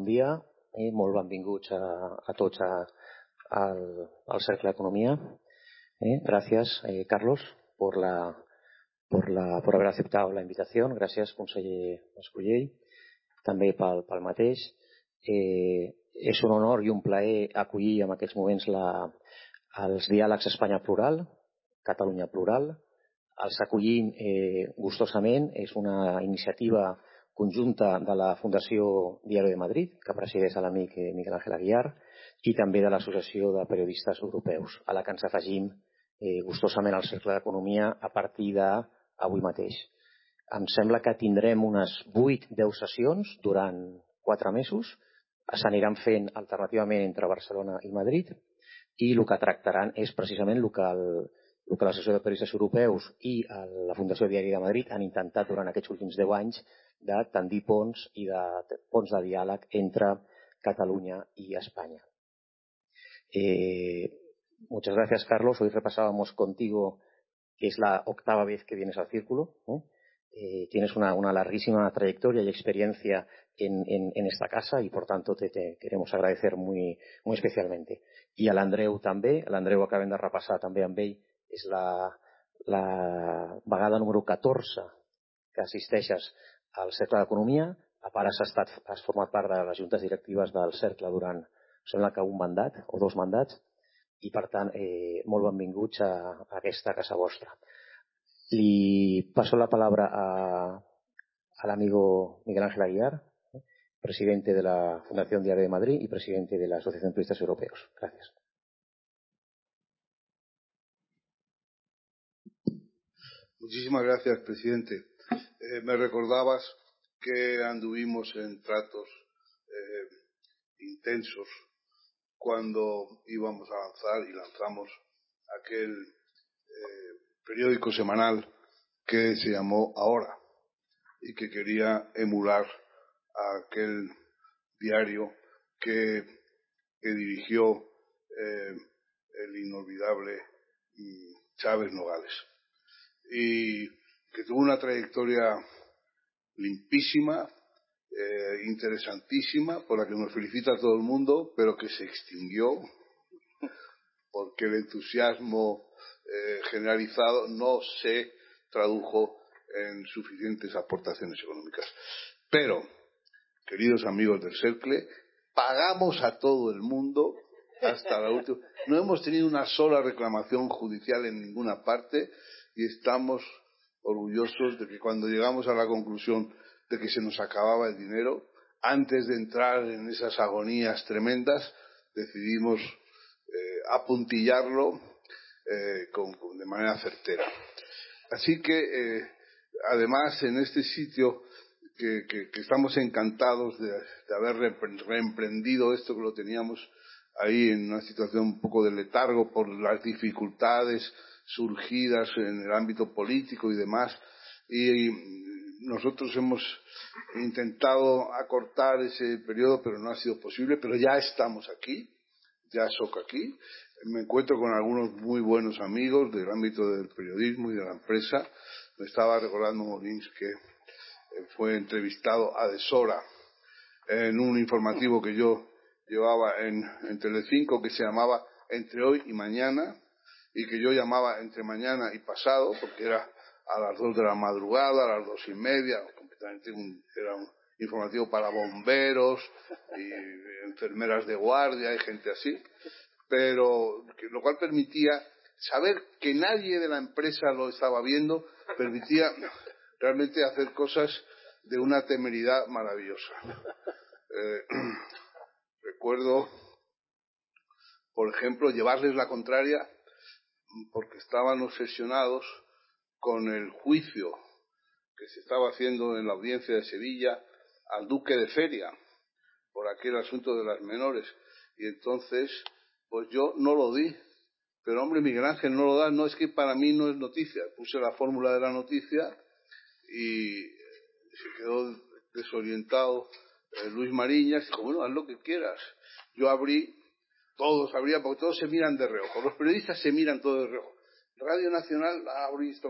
bon dia i molt benvinguts a, a tots a, al, al Cercle d'Economia. Eh, gracias, eh, Carlos, por, la, por, la, por haber aceptado la invitación. Gràcies, conseller Mascullell, també pel, pel mateix. Eh, és un honor i un plaer acollir en aquests moments la, els diàlegs Espanya Plural, Catalunya Plural. Els acollim eh, gustosament. És una iniciativa conjunta de la Fundació Diari de Madrid, que presideix l'amic eh, Miguel Ángel Aguiar, i també de l'Associació de Periodistes Europeus, a la que ens afegim eh, gustosament al Cercle d'Economia a partir d'avui mateix. Em sembla que tindrem unes 8-10 sessions durant 4 mesos, s'aniran fent alternativament entre Barcelona i Madrid, i el que tractaran és precisament el que, el, el que l'Associació de Periodistes Europeus i la Fundació Diari de Madrid han intentat durant aquests últims 10 anys de tendir ponts i de, de ponts de diàleg entre Cataluña y España. Eh, muchas gracias, Carlos. Hoy repasábamos contigo que es la octava vez que vienes al círculo. ¿eh? Tienes una, una, larguísima trayectoria y experiencia en, en, en esta casa y, por tanto, te, te, queremos agradecer muy, muy especialmente. I a l'Andreu també, l'Andreu acabem de repassar també amb ell, és la, la vegada número 14 que assisteixes al Cercle d'Economia, a part has, estat, has format part de les juntes directives del Cercle durant, sembla que un mandat o dos mandats, i per tant, eh, molt benvinguts a, a aquesta casa vostra. Li paso la palabra a, al amigo Miguel Ángel Aguiar, presidente de la Fundación Diario de Madrid y presidente de la Asociación de Turistas Europeos. Gracias. Muchísimas gracias, presidente. Eh, me recordabas que anduvimos en tratos eh, intensos cuando íbamos a lanzar y lanzamos aquel eh, periódico semanal que se llamó Ahora y que quería emular aquel diario que, dirigió el inolvidable mm, Chávez Nogales. Y que tuvo una trayectoria limpísima, eh, interesantísima, por la que nos felicita todo el mundo, pero que se extinguió porque el entusiasmo eh, generalizado no se tradujo en suficientes aportaciones económicas. Pero, queridos amigos del Cercle, pagamos a todo el mundo hasta la última. No hemos tenido una sola reclamación judicial en ninguna parte y estamos orgullosos de que cuando llegamos a la conclusión de que se nos acababa el dinero, antes de entrar en esas agonías tremendas, decidimos eh, apuntillarlo eh, con, de manera certera. Así que, eh, además, en este sitio que, estamos encantados de, haber reemprendido esto que lo teníamos ahí en una situación un poco de letargo por las dificultades surgidas en el ámbito político y demás. Y nosotros hemos intentado acortar ese periodo, pero no ha sido posible, pero ya estamos aquí, ya soy aquí. Me encuentro con algunos muy buenos amigos del ámbito del periodismo y de la empresa. Me estaba recordando Molins que fue entrevistado a Desora en un informativo que yo llevaba en Telecinco que se llamaba Entre hoy y mañana y que yo llamaba entre mañana y pasado, porque era a las dos de la madrugada, a las dos y media, completamente un, era un informativo para bomberos y enfermeras de guardia y gente así, pero lo cual permitía saber que nadie de la empresa lo estaba viendo, permitía realmente hacer cosas de una temeridad maravillosa. Eh, recuerdo, por ejemplo, llevarles la contraria porque estaban obsesionados con el juicio que se estaba haciendo en la audiencia de Sevilla al duque de Feria por aquel asunto de las menores. Y entonces, pues yo no lo di. Pero hombre, Miguel Ángel no lo da, no es que para mí no es noticia. Puse la fórmula de la noticia y se quedó desorientado eh, Luis Mariñas y dijo, bueno, haz lo que quieras. Yo abrí todos habría, porque todos se miran de reojo. Los periodistas se miran todos de reojo. Radio Nacional ha visto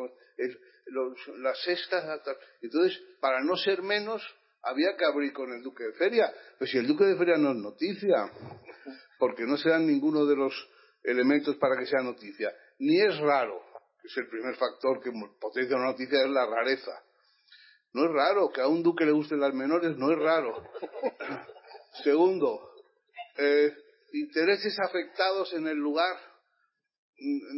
la sexta. Entonces, para no ser menos, había que abrir con el Duque de Feria. Pero si el Duque de Feria no es noticia, porque no se dan ninguno de los elementos para que sea noticia. Ni es raro, que es el primer factor que potencia una noticia, es la rareza. No es raro que a un duque le gusten las menores, no es raro. Segundo, eh, intereses afectados en el lugar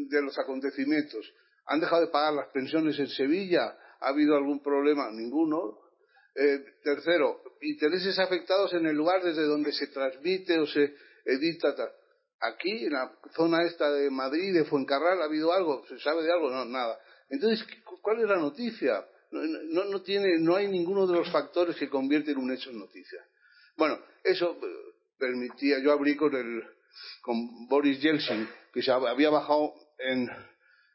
de los acontecimientos. ¿Han dejado de pagar las pensiones en Sevilla? ¿Ha habido algún problema? Ninguno. Eh, tercero, intereses afectados en el lugar desde donde se transmite o se edita. Aquí, en la zona esta de Madrid, de Fuencarral, ¿ha habido algo? ¿Se sabe de algo? No, nada. Entonces, ¿cuál es la noticia? No, no, tiene, no hay ninguno de los factores que convierten un hecho en noticia. Bueno, eso permitía, yo abrí con el, con Boris Yeltsin, que se había bajado en,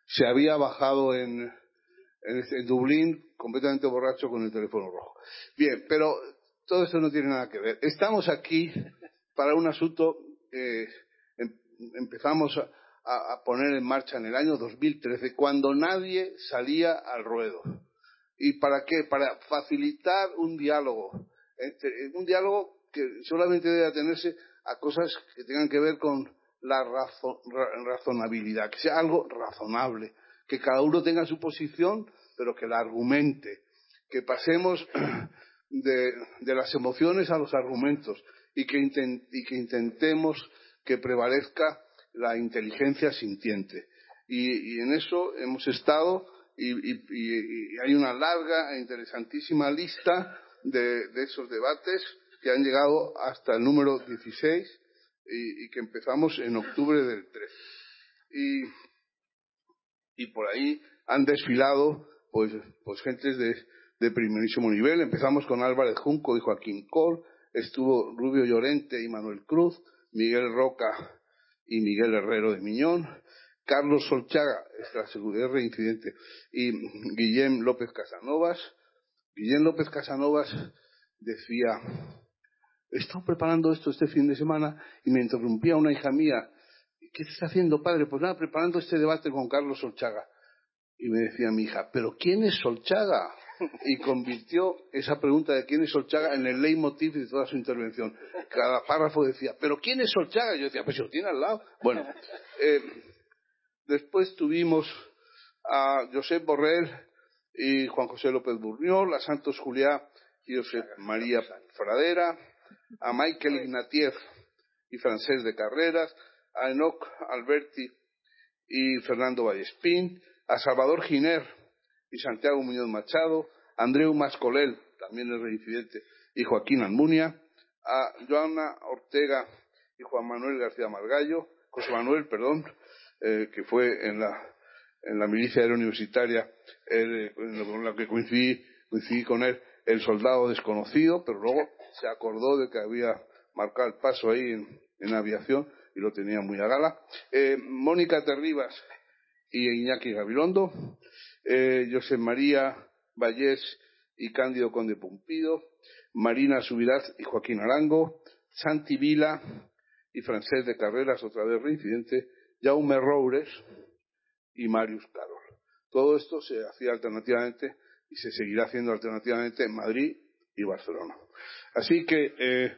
se había bajado en, en, Dublín completamente borracho con el teléfono rojo. Bien, pero todo esto no tiene nada que ver. Estamos aquí para un asunto que em, empezamos a, a, poner en marcha en el año 2013, cuando nadie salía al ruedo. ¿Y para qué? Para facilitar un diálogo. un diálogo que solamente debe atenerse a cosas que tengan que ver con la razonabilidad, que sea algo razonable, que cada uno tenga su posición, pero que la argumente, que pasemos de, las emociones a los argumentos y que, intentemos que prevalezca la inteligencia sintiente. y en eso hemos estado y, hay una larga e interesantísima lista de, esos debates que han llegado hasta el número 16 y, que empezamos en octubre del 3. Y, y por ahí han desfilado pues, pues gentes de, de primerísimo nivel. Empezamos con Álvarez Junco y Joaquín Col, estuvo Rubio Llorente y Manuel Cruz, Miguel Roca y Miguel Herrero de Miñón, Carlos Solchaga, seguridad reincidente, y Guillem López Casanovas. Guillem López Casanovas decía, he estado preparando esto este fin de semana y me interrumpía una hija mía. ¿Qué está haciendo, padre? Pues nada, preparando este debate con Carlos Solchaga. Y me decía mi hija, ¿pero quién es Solchaga? Y convirtió esa pregunta de quién es Solchaga en el leitmotiv de toda su intervención. Cada párrafo decía, ¿pero quién es Solchaga? Y yo decía, pues si lo tiene al lado. Bueno, eh, Después tuvimos a Josep Borrell y Juan José López Burniol, a Santos Juliá y José María Fradera, a Michael Ignatieff y Francés de Carreras, a Enoch Alberti y Fernando Vallespín, a Salvador Giner y Santiago Muñoz Machado, a Andreu Mascolel, también es reincidente, y Joaquín Almunia, a Joana Ortega y Juan Manuel García Margallo, José Manuel, perdón, eh, que fue en la, en la milicia universitaria, eh, con la que coincidí, coincidí con él, el soldado desconocido, pero luego se acordó de que había marcado el paso ahí en, aviación y lo tenía muy a gala. Eh, Mónica Terribas y Iñaki Gabilondo, eh, José María Vallés y Cándido Conde Pumpido, Marina Subiraz y Joaquín Arango, Santi Vila y Francés de Carreras, otra vez reincidente, Jaume Roures y Marius Carol. Todo esto se hacía alternativamente y se seguirá haciendo alternativamente en Madrid y Barcelona. Así que, eh,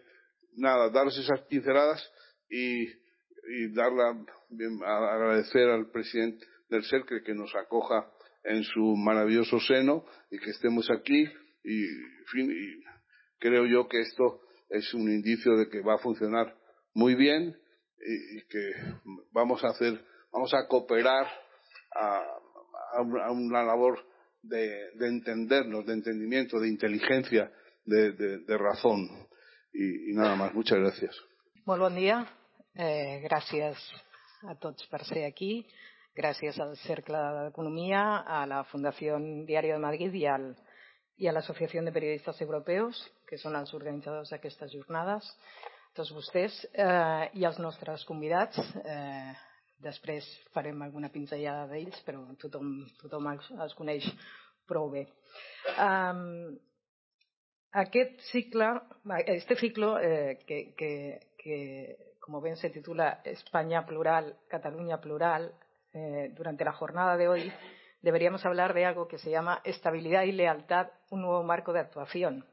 nada, daros esas pinceladas y, y darla, agradecer al presidente del CERCRE que nos acoja en su maravilloso seno y que estemos aquí y, fin, y creo yo que esto es un indicio de que va a funcionar muy bien y, que vamos a hacer, vamos a cooperar a, una labor de, entendernos, de entendimiento, de inteligencia, de, razón. Y, nada más. Muchas gracias. Muy buen día. Eh, gracias a todos por ser aquí. Gracias al Cercle de Economía, a la Fundación Diario de Madrid y, al, y a la Asociación de Periodistas Europeos, que son los organizadores de estas jornadas tots vostès eh, i els nostres convidats. Eh, després farem alguna pinzellada d'ells, però tothom, tothom els, els coneix prou bé. Um, este ciclo eh, que, como bien se titula España plural, Cataluña plural, eh, durante la jornada de hoy deberíamos hablar de algo que se llama estabilidad y lealtad, un nuevo marco de actuación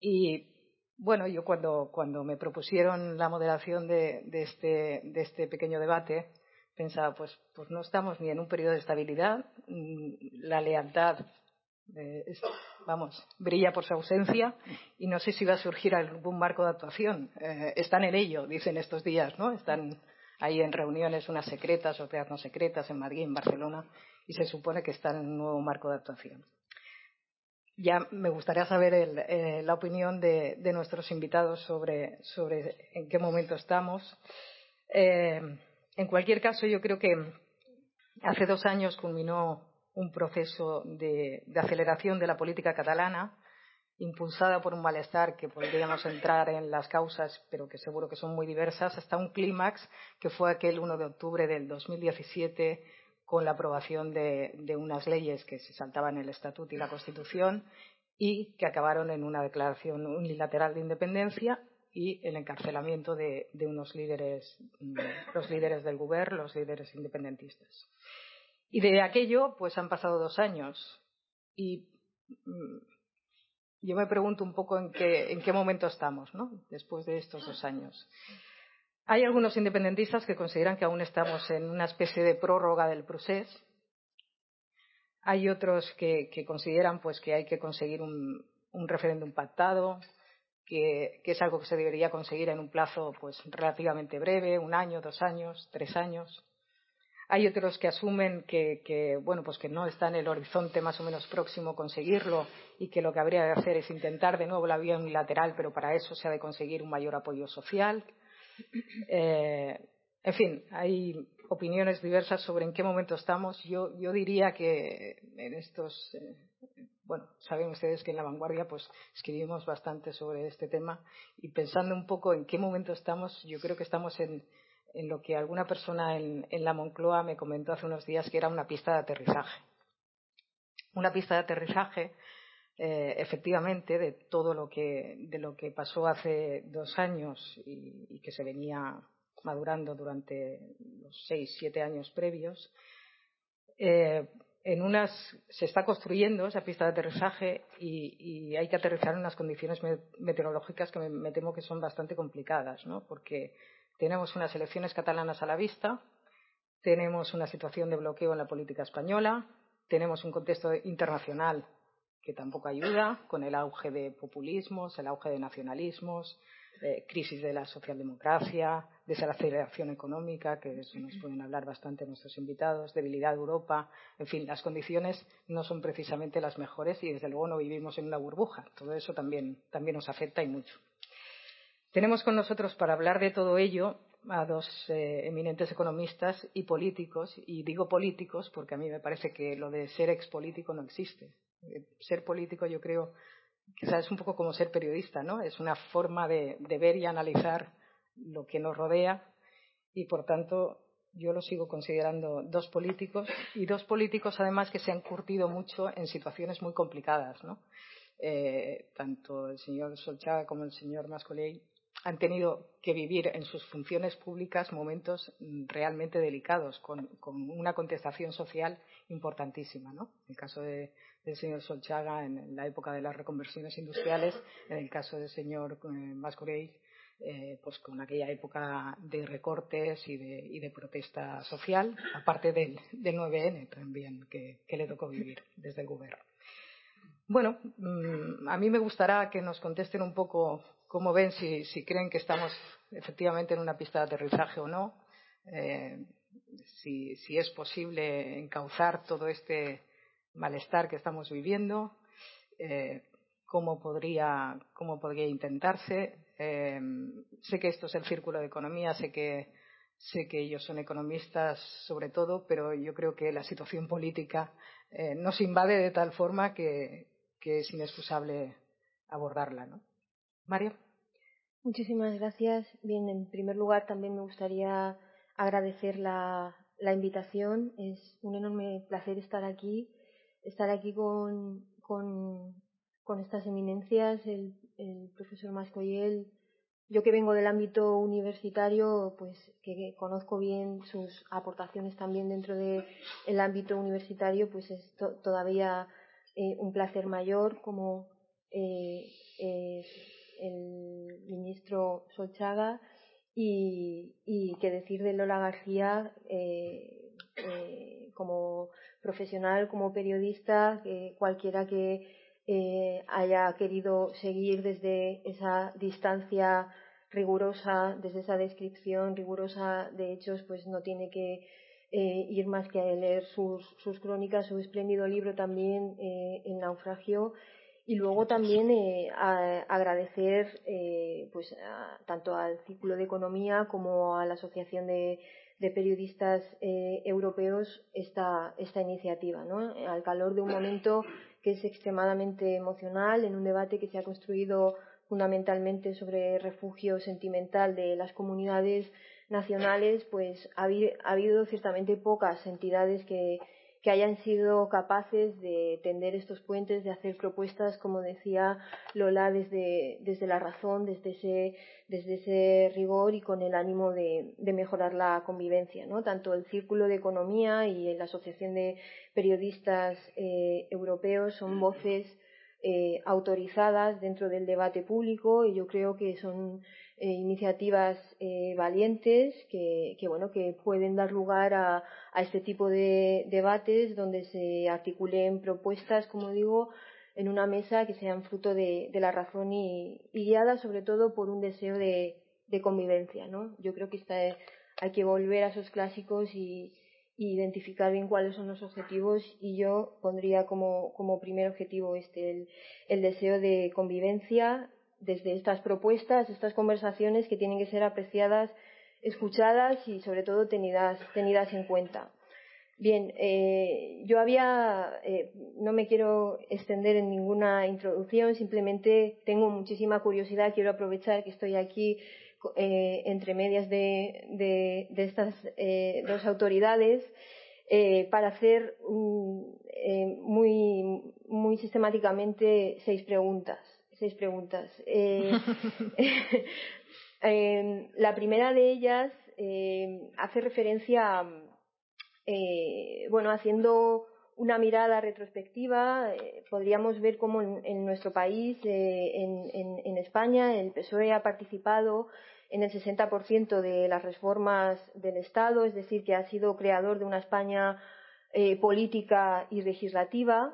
Y bueno, yo cuando, cuando me propusieron la moderación de, de, este, de este pequeño debate, pensaba, pues, pues no estamos ni en un periodo de estabilidad, mm, la lealtad, eh, vamos, brilla por su ausencia y no sé si va a surgir algún marco de actuación. Eh, están en ello, dicen estos días, ¿no? Están ahí en reuniones, unas secretas, otras no secretas, en Madrid, en Barcelona, y se supone que están en un nuevo marco de actuación. Ya me gustaría saber el, eh, la opinión de, de, nuestros invitados sobre, sobre, en qué momento estamos. Eh, en cualquier caso, yo creo que hace dos años culminó un proceso de, de aceleración de la política catalana impulsada por un malestar que podríamos entrar en las causas, pero que seguro que son muy diversas, hasta un clímax que fue aquel 1 de octubre del 2017 con la aprobación de, unas leyes que se saltaban el Estatuto y la Constitución y que acabaron en una declaración unilateral de independencia y el encarcelamiento de, de unos líderes, mm, los líderes del gobierno, los líderes independentistas. Y de aquello, pues han pasado dos años. Y mm, yo me pregunto un poco en qué, en qué momento estamos, ¿no? Después de estos dos años. Hay algunos independentistas que consideran que aún estamos en una especie de prórroga del proceso. Hay otros que, consideran pues, que hay que conseguir un, referéndum pactado, que, es algo que se debería conseguir en un plazo pues, relativamente breve, un año, dos años, tres años. Hay otros que asumen que, que, bueno, pues que no está en el horizonte más o menos próximo conseguirlo y que lo que habría de hacer es intentar de nuevo la vía unilateral, pero para eso se ha de conseguir un mayor apoyo social. Eh, en fin, hay opiniones diversas sobre en qué momento estamos. Yo, diría que en estos, eh, bueno, saben ustedes que en la vanguardia pues escribimos bastante sobre este tema y pensando un poco en qué momento estamos, yo creo que estamos en, lo que alguna persona en, la Moncloa me comentó hace unos días que era una pista de aterrizaje. Una pista de aterrizaje, eh, efectivamente, de todo lo que, de lo que pasó hace dos años y, que se venía madurando durante los seis, siete años previos. Eh, en unas se está construyendo esa pista de aterrizaje y, y, hay que aterrizar en unas condiciones meteorológicas que me, me temo que son bastante complicadas, ¿no? Porque tenemos unas elecciones catalanas a la vista, tenemos una situación de bloqueo en la política española, tenemos un contexto internacional que tampoco ayuda, con el auge de populismos, el auge de nacionalismos, eh, crisis de la socialdemocracia, desaceleración económica, que de eso nos pueden hablar bastante nuestros invitados, debilidad de Europa, en fin, las condiciones no son precisamente las mejores y desde luego no vivimos en una burbuja. Todo eso también, también nos afecta y mucho. Tenemos con nosotros para hablar de todo ello a dos eh, eminentes economistas y políticos, y digo políticos porque a mí me parece que lo de ser expolítico no existe. Ser político yo creo quizás es un poco como ser periodista, ¿no? Es una forma de, de ver y analizar lo que nos rodea y por tanto yo lo sigo considerando dos políticos y dos políticos además que se han curtido mucho en situaciones muy complicadas, ¿no? Eh, tanto el señor Solchaga como el señor Mascoley han tenido que vivir en sus funciones públicas momentos realmente delicados, con, una contestación social importantísima. ¿no? En el caso de, del señor Solchaga, en, la época de las reconversiones industriales, en el caso del señor eh, eh, pues con aquella época de recortes y de, y de protesta social, aparte del, del 9N también que, que le tocó vivir desde el gobierno. Bueno, mmm, a mí me gustará que nos contesten un poco cómo ven, si, creen que estamos efectivamente en una pista de aterrizaje o no, eh, si, es posible encauzar todo este malestar que estamos viviendo, eh, cómo, podría, cómo podría intentarse. Eh, sé que esto es el círculo de economía, sé que, sé que ellos son economistas sobre todo, pero yo creo que la situación política eh, nos invade de tal forma que, que es inexcusable abordarla. ¿no? Mario. Muchísimas gracias. Bien, en primer lugar también me gustaría agradecer la, la invitación. Es un enorme placer estar aquí, estar aquí con, con, con estas eminencias, el, el profesor Mascoyel. Yo que vengo del ámbito universitario, pues que conozco bien sus aportaciones también dentro del de ámbito universitario, pues es to, todavía eh, un placer mayor como eh, el ministro Solchaga y, y qué decir de Lola García eh, eh, como profesional, como periodista, cualquiera que haya querido seguir desde esa distancia rigurosa, desde esa descripción rigurosa de hechos, pues no tiene que ir más que a leer sus, crónicas, su espléndido libro también, El naufragio, y luego también eh, agradecer eh, pues tanto al Círculo de Economía como a la Asociación de, Periodistas eh, Europeos esta, esta iniciativa, ¿no? al calor de un momento que es extremadamente emocional, en un debate que se ha construido fundamentalmente sobre refugio sentimental de las comunidades nacionales, pues ha habido ciertamente pocas entidades que, que hayan sido capaces de tender estos puentes, de hacer propuestas, como decía Lola, desde, desde la razón, desde ese, desde ese rigor y con el ánimo de, de mejorar la convivencia. ¿no? Tanto el Círculo de Economía y la Asociación de Periodistas eh, Europeos son voces eh, autorizadas dentro del debate público y yo creo que son eh, iniciativas eh, valientes que, bueno, que pueden dar lugar a, este tipo de debates donde se articulen propuestas, como digo, en una mesa que sean fruto de, la razón y, guiadas sobre todo por un deseo de, convivencia. ¿no? Yo creo que hay que volver a esos clásicos y, identificar bien cuáles son los objetivos y yo pondría como, primer objetivo este el deseo de convivencia desde estas propuestas, estas conversaciones que tienen que ser apreciadas, escuchadas y sobre todo tenidas, en cuenta. Bien, eh, yo había, eh, no me quiero extender en ninguna introducción, simplemente tengo muchísima curiosidad, quiero aprovechar que estoy aquí eh, entre medias de, estas dos autoridades para hacer muy, muy sistemáticamente seis preguntas seis preguntas. Eh, em, la primera de ellas em, hace referencia, eh, bueno, haciendo una mirada retrospectiva, eh, podríamos ver cómo en, nuestro país, en, España, el PSOE ha participado en el 60% de las reformas del Estado, es decir, que ha sido creador de una España política y legislativa.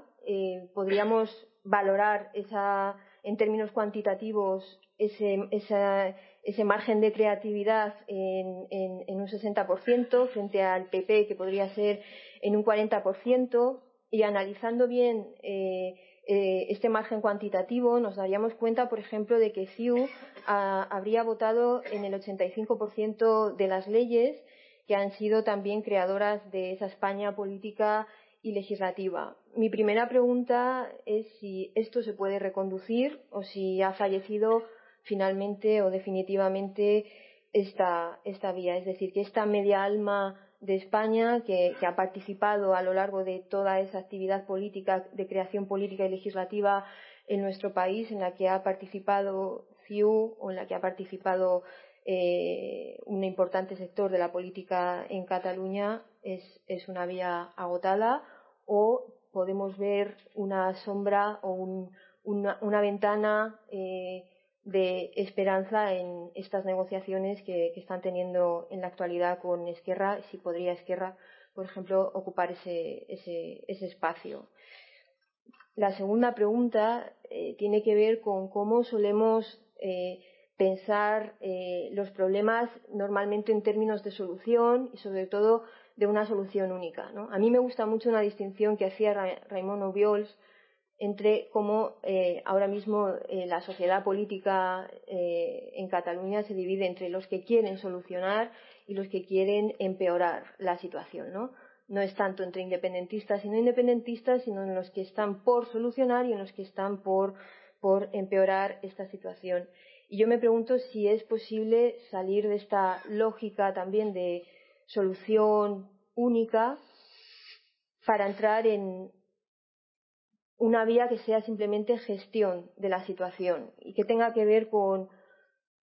podríamos valorar esa en términos cuantitativos ese, margen de creatividad en, en, un 60% frente al PP, que podría ser en un 40%, y analizando bien eh, eh, este margen cuantitativo, nos daríamos cuenta, por ejemplo, de que CIU habría votado en el 85% de las leyes que han sido también creadoras de esa España política y legislativa. Mi primera pregunta es si esto se puede reconducir o si ha fallecido finalmente o definitivamente esta, esta vía. Es decir, que esta media alma de España que, ha participado a lo largo de toda esa actividad política, de creación política y legislativa en nuestro país, en la que ha participado CIU o en la que ha participado eh, un importante sector de la política en Cataluña, es, es una vía agotada o podemos ver una sombra o una, ventana eh, de esperanza en estas negociaciones que, están teniendo en la actualidad con Esquerra, si podría Esquerra, por ejemplo, ocupar ese, ese, espacio. La segunda pregunta eh, tiene que ver con cómo solemos eh, pensar los problemas normalmente en términos de solución y sobre todo de una solución única. A mí me gusta mucho una distinción que hacía Raymond Obiols entre cómo eh, ahora mismo eh, la sociedad política eh, en Cataluña se divide entre los que quieren solucionar y los que quieren empeorar la situación. ¿no? no es tanto entre independentistas y no independentistas, sino en los que están por solucionar y en los que están por, por empeorar esta situación. Y yo me pregunto si es posible salir de esta lógica también de solución única para entrar en una vía que sea simplemente gestión de la situación y que tenga que ver con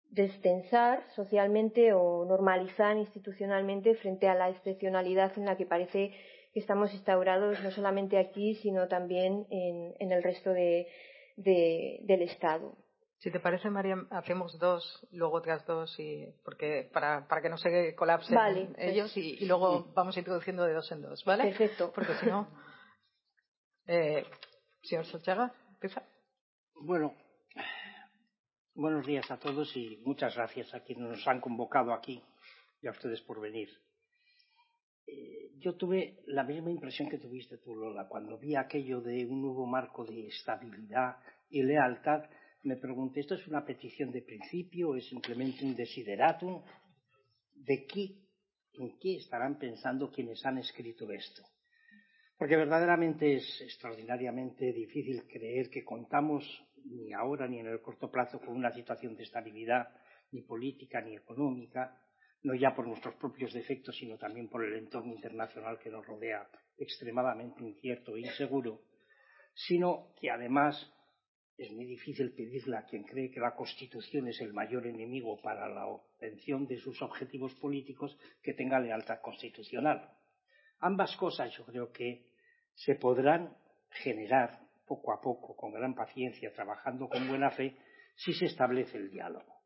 destensar socialmente o normalizar institucionalmente frente a la excepcionalidad en la que parece que estamos instaurados no solamente aquí, sino también en, el resto de, del Estado. Si te parece, María, hacemos dos, luego otras dos, y, porque para, para que no se colapsen pues ellos y, luego vamos introduciendo de dos en dos, ¿vale? Perfecto. Porque si no. Eh, señor Sochaga, empieza. Bueno, buenos días a todos y muchas gracias a quienes nos han convocado aquí y a ustedes por venir. Eh, yo tuve la misma impresión que tuviste tú, Lola, cuando vi aquello de un nuevo marco de estabilidad y lealtad me pregunté, ¿esto es una petición de principio o es simplemente un desideratum? ¿De qué, en qué estarán pensando quienes han escrito esto? Porque verdaderamente es extraordinariamente difícil creer que contamos ni ahora ni en el corto plazo con una situación de estabilidad ni política ni económica, no ya por nuestros propios defectos, sino también por el entorno internacional que nos rodea extremadamente incierto e inseguro, sino que además es muy difícil pedirle a quien cree que la Constitución es el mayor enemigo para la obtención de sus objetivos políticos que tenga lealtad constitucional. Ambas cosas yo creo que se podrán generar poco a poco, con gran paciencia, trabajando con buena fe, si se establece el diálogo.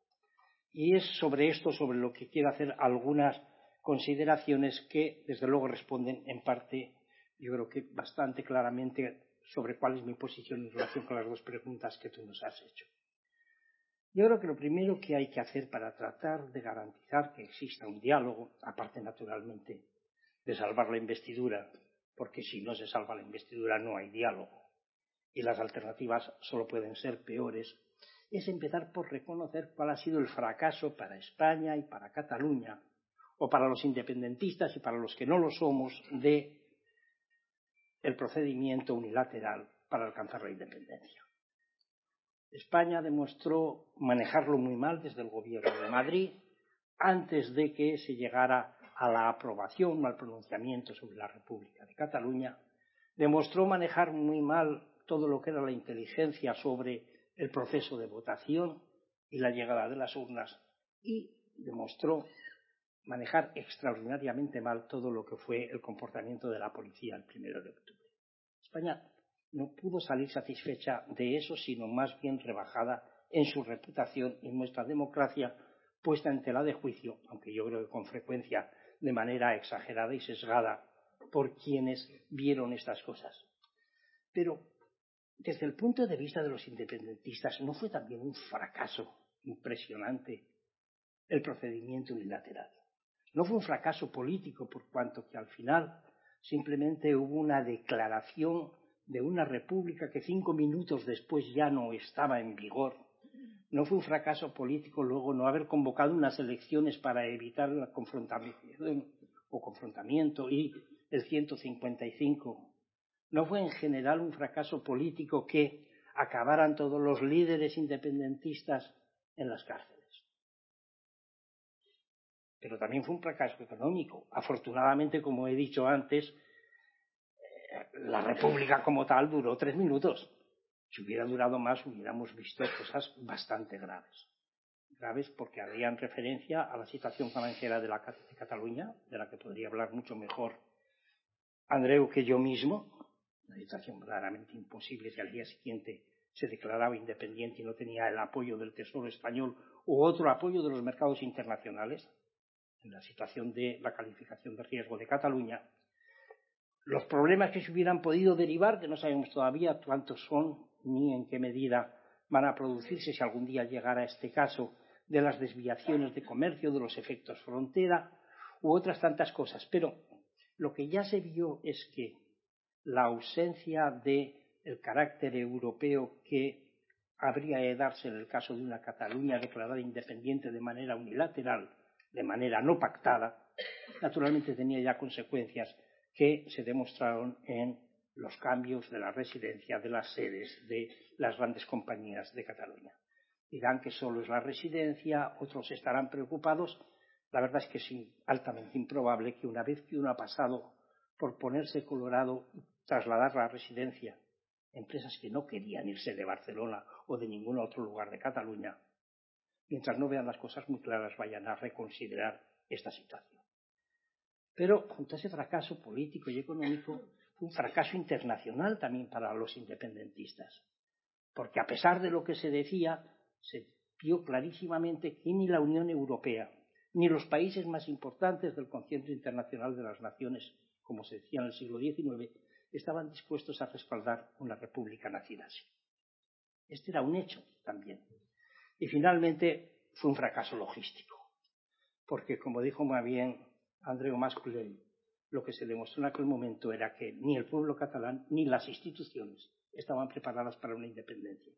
Y es sobre esto sobre lo que quiero hacer algunas consideraciones que, desde luego, responden en parte, yo creo que bastante claramente sobre cuál es mi posición en relación con las dos preguntas que tú nos has hecho. Yo creo que lo primero que hay que hacer para tratar de garantizar que exista un diálogo, aparte naturalmente de salvar la investidura, porque si no se salva la investidura no hay diálogo y las alternativas solo pueden ser peores, es empezar por reconocer cuál ha sido el fracaso para España y para Cataluña, o para los independentistas y para los que no lo somos, de el procedimiento unilateral para alcanzar la independencia. España demostró manejarlo muy mal desde el gobierno de Madrid antes de que se llegara a la aprobación o al pronunciamiento sobre la República de Cataluña, demostró manejar muy mal todo lo que era la inteligencia sobre el proceso de votación y la llegada de las urnas y demostró manejar extraordinariamente mal todo lo que fue el comportamiento de la policía el primero de octubre. España no pudo salir satisfecha de eso, sino más bien rebajada en su reputación y nuestra democracia puesta en tela de juicio, aunque yo creo que con frecuencia de manera exagerada y sesgada por quienes vieron estas cosas. Pero desde el punto de vista de los independentistas, ¿no fue también un fracaso impresionante el procedimiento unilateral? No fue un fracaso político por cuanto que al final simplemente hubo una declaración de una república que cinco minutos después ya no estaba en vigor. No fue un fracaso político luego no haber convocado unas elecciones para evitar la confrontación o confrontamiento y el 155. No fue en general un fracaso político que acabaran todos los líderes independentistas en las cárceles pero también fue un fracaso económico. Afortunadamente, como he dicho antes, eh, la República como tal duró tres minutos. Si hubiera durado más, hubiéramos visto cosas bastante graves. Graves porque harían referencia a la situación financiera de, la, de Cataluña, de la que podría hablar mucho mejor Andreu que yo mismo. Una situación verdaderamente imposible si al día siguiente se declaraba independiente y no tenía el apoyo del Tesoro español u otro apoyo de los mercados internacionales la situación de la calificación de riesgo de Cataluña, los problemas que se hubieran podido derivar, que no sabemos todavía cuántos son ni en qué medida van a producirse si algún día llegara este caso, de las desviaciones de comercio, de los efectos frontera u otras tantas cosas. Pero lo que ya se vio es que la ausencia de el carácter europeo que habría de darse en el caso de una Cataluña declarada independiente de manera unilateral de manera no pactada, naturalmente tenía ya consecuencias que se demostraron en los cambios de la residencia de las sedes de las grandes compañías de Cataluña. Dirán que solo es la residencia, otros estarán preocupados. La verdad es que es altamente improbable que una vez que uno ha pasado por ponerse colorado trasladar la residencia, empresas que no querían irse de Barcelona o de ningún otro lugar de Cataluña, mientras no vean las cosas muy claras, vayan a reconsiderar esta situación. Pero junto a ese fracaso político y económico, fue un fracaso internacional también para los independentistas. porque a pesar de lo que se decía, se vio clarísimamente que ni la Unión Europea ni los países más importantes del concierto internacional de las naciones, como se decía en el siglo XIX, estaban dispuestos a respaldar una república nacida así. Este era un hecho también. Y finalmente fue un fracaso logístico, porque como dijo más bien Andreu Masculell, lo que se demostró en aquel momento era que ni el pueblo catalán ni las instituciones estaban preparadas para una independencia.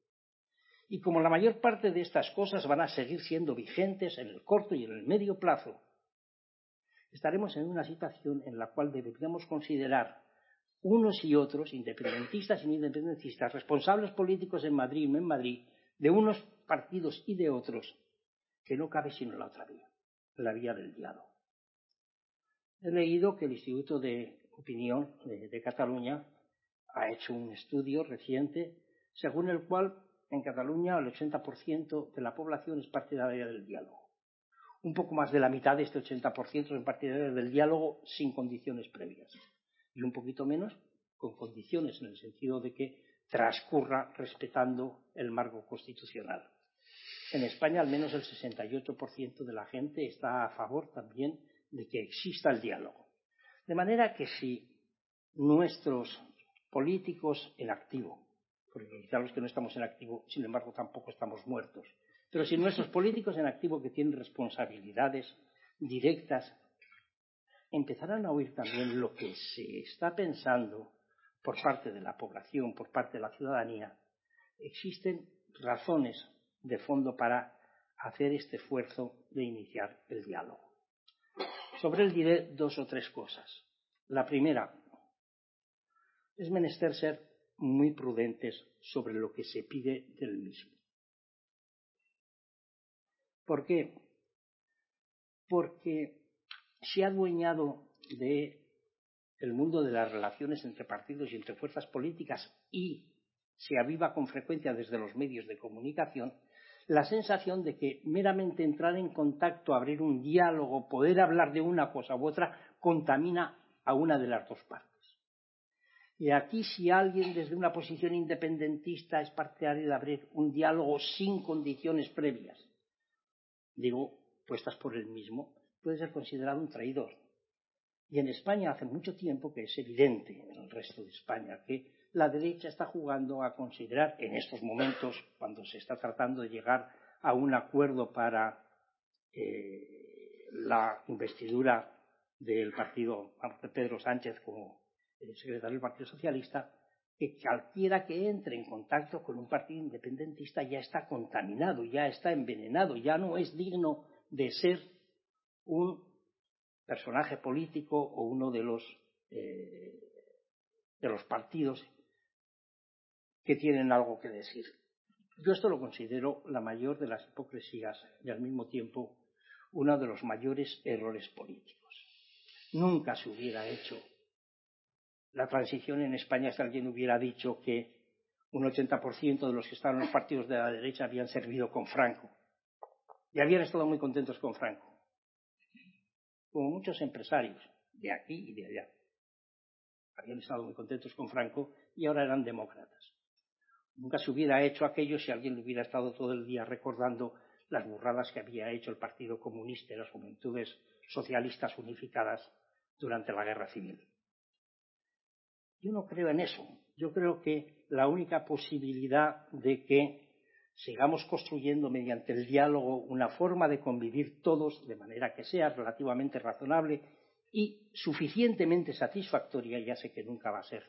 Y como la mayor parte de estas cosas van a seguir siendo vigentes en el corto y en el medio plazo, estaremos en una situación en la cual deberíamos considerar unos y otros, independentistas y independentistas, responsables políticos en Madrid y no en Madrid, de unos partidos y de otros, que no cabe sino la otra vía, la vía del diálogo. He leído que el Instituto de Opinión de, Cataluña ha hecho un estudio reciente según el cual en Cataluña el 80% de la población es partidaria del diálogo. Un poco más de la mitad de este 80% es partidaria del diálogo sin condiciones previas. Y un poquito menos con condiciones en el sentido de que transcurra respetando el marco constitucional. En España al menos el 68% de la gente está a favor también de que exista el diálogo. De manera que si nuestros políticos en activo, porque quizá que no estamos en activo, sin embargo, tampoco estamos muertos, pero si nuestros políticos en activo que tienen responsabilidades directas empezarán a oír también lo que se está pensando por parte de la población, por parte de la ciudadanía, existen razones de fondo para hacer este esfuerzo de iniciar el diálogo. Sobre él diré dos o tres cosas. La primera, es menester ser muy prudentes sobre lo que se pide del mismo. ¿Por qué? Porque se ha adueñado de mundo de las relaciones entre partidos y entre fuerzas políticas y se aviva con frecuencia desde los medios de comunicación la sensación de que meramente entrar en contacto, abrir un diálogo, poder hablar de una cosa u otra, contamina a una de las dos partes. Y aquí si alguien desde una posición independentista es partidario de abrir un diálogo sin condiciones previas, digo, puestas por él mismo, puede ser considerado un traidor. Y en España hace mucho tiempo que es evidente, en el resto de España, que la derecha está jugando a considerar en estos momentos, cuando se está tratando de llegar a un acuerdo para eh, la investidura del partido de Pedro Sánchez como secretario del Partido Socialista, que cualquiera que entre en contacto con un partido independentista ya está contaminado, ya está envenenado, ya no es digno de ser un personaje político o uno de los, eh, de los partidos que tienen algo que decir. Yo esto lo considero la mayor de las hipocresías y al mismo tiempo uno de los mayores errores políticos. Nunca se hubiera hecho la transición en España si alguien hubiera dicho que un 80% de los que estaban en los partidos de la derecha habían servido con Franco y habían estado muy contentos con Franco, como muchos empresarios de aquí y de allá. Habían estado muy contentos con Franco y ahora eran demócratas. Nunca se hubiera hecho aquello si alguien le hubiera estado todo el día recordando las burradas que había hecho el Partido Comunista y las Juventudes Socialistas Unificadas durante la Guerra Civil. Yo no creo en eso. Yo creo que la única posibilidad de que sigamos construyendo mediante el diálogo una forma de convivir todos de manera que sea relativamente razonable y suficientemente satisfactoria, ya sé que nunca va a ser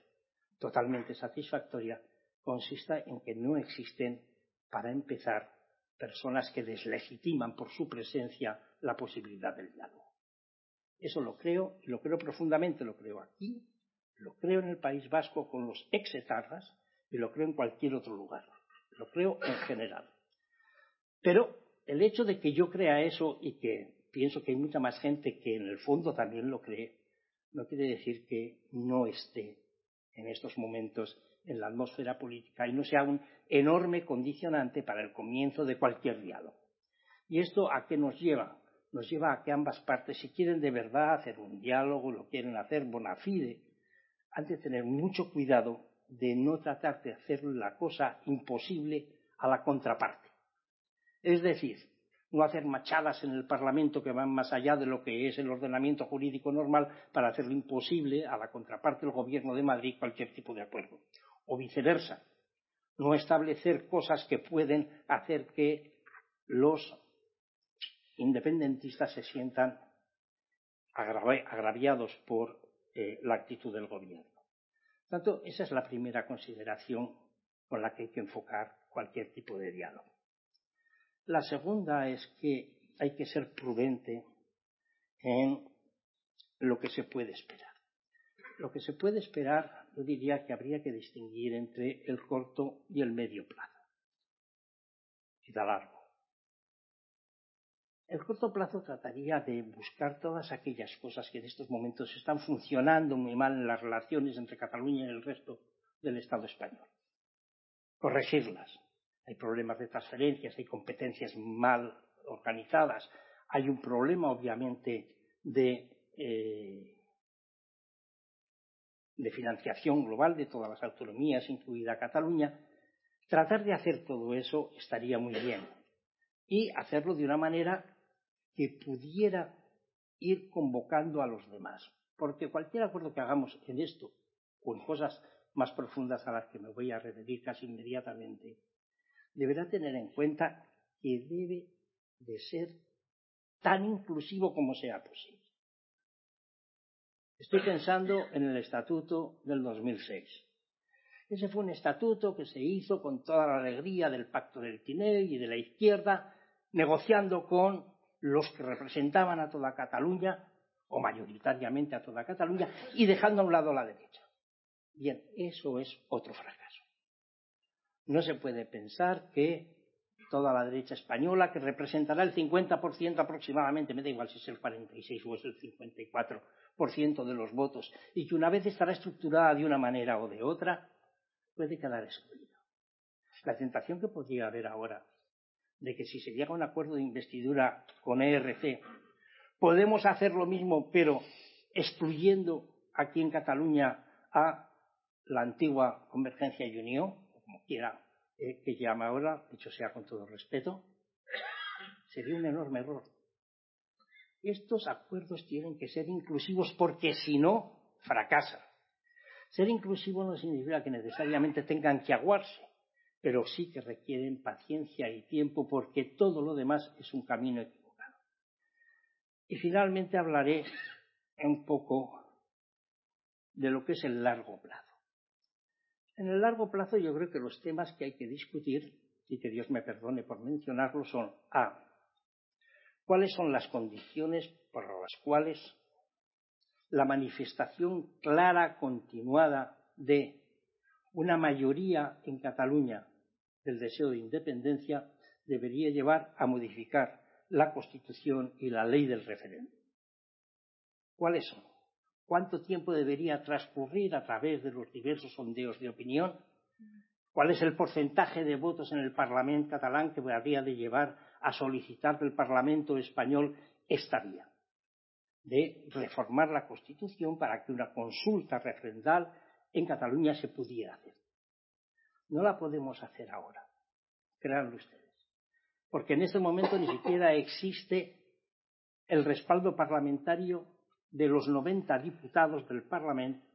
totalmente satisfactoria, consista en que no existen, para empezar, personas que deslegitiman por su presencia la posibilidad del diálogo. Eso lo creo, y lo creo profundamente, lo creo aquí, lo creo en el País Vasco con los exetarras y lo creo en cualquier otro lugar. Lo creo en general. Pero el hecho de que yo crea eso y que pienso que hay mucha más gente que en el fondo también lo cree, no quiere decir que no esté en estos momentos en la atmósfera política y no sea un enorme condicionante para el comienzo de cualquier diálogo. ¿Y esto a qué nos lleva? Nos lleva a que ambas partes, si quieren de verdad hacer un diálogo, lo quieren hacer bona fide, han de tener mucho cuidado de no tratar de hacer la cosa imposible a la contraparte. Es decir, no hacer machadas en el Parlamento que van más allá de lo que es el ordenamiento jurídico normal para hacerlo imposible a la contraparte del Gobierno de Madrid cualquier tipo de acuerdo. O viceversa, no establecer cosas que pueden hacer que los independentistas se sientan agraviados por eh, la actitud del Gobierno. Tanto, esa es la primera consideración con la que hay que enfocar cualquier tipo de diálogo. La segunda es que hay que ser prudente en lo que se puede esperar. Lo que se puede esperar, yo diría que habría que distinguir entre el corto y el medio plazo. Y da largo. El corto plazo trataría de buscar todas aquellas cosas que en estos momentos están funcionando muy mal en las relaciones entre Cataluña y el resto del Estado español. Corregirlas, hay problemas de transferencias, hay competencias mal organizadas, hay un problema, obviamente, de, eh, de financiación global de todas las autonomías, incluida Cataluña. Tratar de hacer todo eso estaría muy bien y hacerlo de una manera que pudiera ir convocando a los demás. Porque cualquier acuerdo que hagamos en esto o en cosas más profundas a las que me voy a referir casi inmediatamente, deberá tener en cuenta que debe de ser tan inclusivo como sea posible. Estoy pensando en el estatuto del 2006. Ese fue un estatuto que se hizo con toda la alegría del pacto del Tinel y de la izquierda, negociando con los que representaban a toda Cataluña, o mayoritariamente a toda Cataluña, y dejando a un lado la derecha. Bien, eso es otro fracaso. No se puede pensar que toda la derecha española, que representará el 50% aproximadamente, me da igual si es el 46 o es el 54% de los votos, y que una vez estará estructurada de una manera o de otra, puede quedar excluida. La tentación que podría haber ahora de que si se llega a un acuerdo de investidura con ERC, podemos hacer lo mismo, pero excluyendo aquí en Cataluña a la antigua Convergencia y Unión, como quiera eh, que llama ahora, dicho sea con todo respeto, sería un enorme error. Estos acuerdos tienen que ser inclusivos porque si no, fracasan. Ser inclusivo no significa que necesariamente tengan que aguarse, pero sí que requieren paciencia y tiempo porque todo lo demás es un camino equivocado. Y finalmente hablaré un poco de lo que es el largo plazo. En el largo plazo yo creo que los temas que hay que discutir, y que Dios me perdone por mencionarlo, son A. ¿Cuáles son las condiciones por las cuales la manifestación clara, continuada de una mayoría en Cataluña del deseo de independencia debería llevar a modificar la Constitución y la ley del referéndum? ¿Cuáles son? Cuánto tiempo debería transcurrir a través de los diversos sondeos de opinión, cuál es el porcentaje de votos en el Parlamento catalán que habría de llevar a solicitar del Parlamento español esta vía de reformar la Constitución para que una consulta referendal en Cataluña se pudiera hacer. No la podemos hacer ahora, créanlo ustedes, porque en este momento ni siquiera existe el respaldo parlamentario de los 90 diputados del Parlamento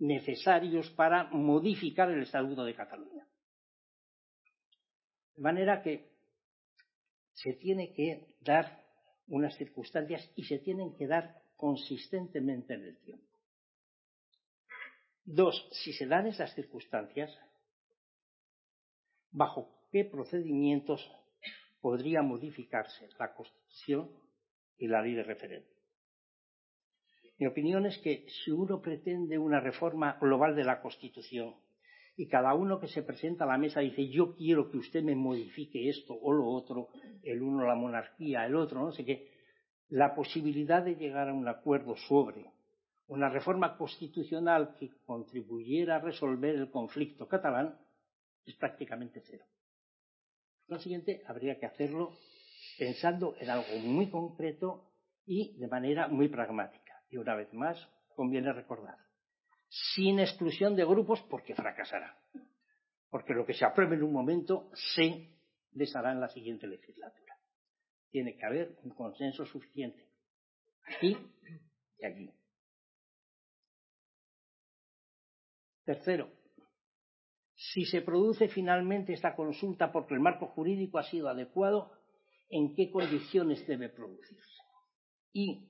necesarios para modificar el Estatuto de Cataluña. De manera que se tiene que dar unas circunstancias y se tienen que dar consistentemente en el tiempo. Dos, si se dan esas circunstancias, ¿bajo qué procedimientos podría modificarse la Constitución y la ley de referéndum? Mi opinión es que si uno pretende una reforma global de la Constitución y cada uno que se presenta a la mesa dice yo quiero que usted me modifique esto o lo otro, el uno la monarquía, el otro no sé qué, la posibilidad de llegar a un acuerdo sobre una reforma constitucional que contribuyera a resolver el conflicto catalán es prácticamente cero. Por lo siguiente, habría que hacerlo pensando en algo muy concreto y de manera muy pragmática. Y una vez más, conviene recordar, sin exclusión de grupos, porque fracasará. Porque lo que se apruebe en un momento se deshará en la siguiente legislatura. Tiene que haber un consenso suficiente, aquí y allí. Tercero, si se produce finalmente esta consulta porque el marco jurídico ha sido adecuado, en qué condiciones debe producirse. Y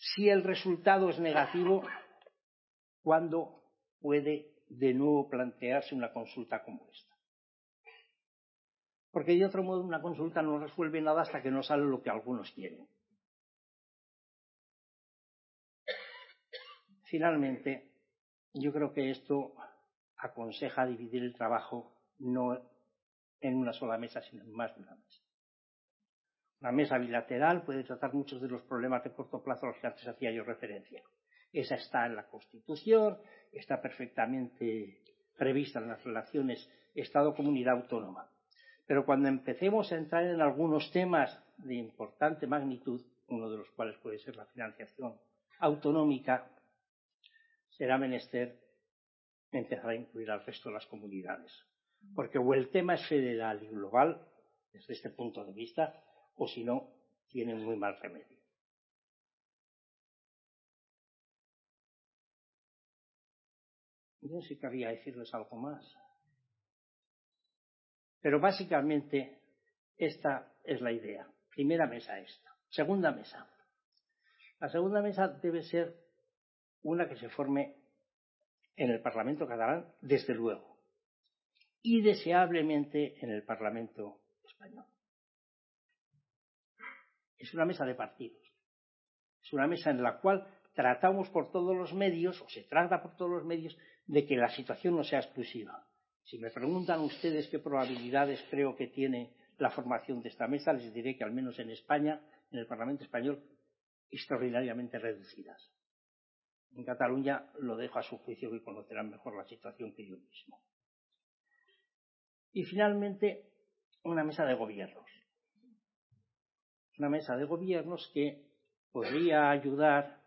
si el resultado es negativo, ¿cuándo puede de nuevo plantearse una consulta como esta? Porque de otro modo una consulta no resuelve nada hasta que no sale lo que algunos quieren. Finalmente, yo creo que esto aconseja dividir el trabajo no en una sola mesa, sino en más de una mesa. Una mesa bilateral puede tratar muchos de los problemas de corto plazo a los que antes hacía yo referencia. Esa está en la Constitución, está perfectamente prevista en las relaciones Estado-Comunidad Autónoma. Pero cuando empecemos a entrar en algunos temas de importante magnitud, uno de los cuales puede ser la financiación autonómica, será menester empezar a incluir al resto de las comunidades. Porque o el tema es federal y global, desde este punto de vista, o si no, tienen muy mal remedio. No sé si querría decirles algo más. Pero básicamente esta es la idea. Primera mesa esta. Segunda mesa. La segunda mesa debe ser una que se forme en el Parlamento catalán, desde luego, y deseablemente en el Parlamento español. Es una mesa de partidos. Es una mesa en la cual tratamos por todos los medios, o se trata por todos los medios, de que la situación no sea exclusiva. Si me preguntan ustedes qué probabilidades creo que tiene la formación de esta mesa, les diré que al menos en España, en el Parlamento español, extraordinariamente reducidas. En Cataluña lo dejo a su juicio y conocerán mejor la situación que yo mismo. Y finalmente, una mesa de gobiernos una mesa de gobiernos que podría ayudar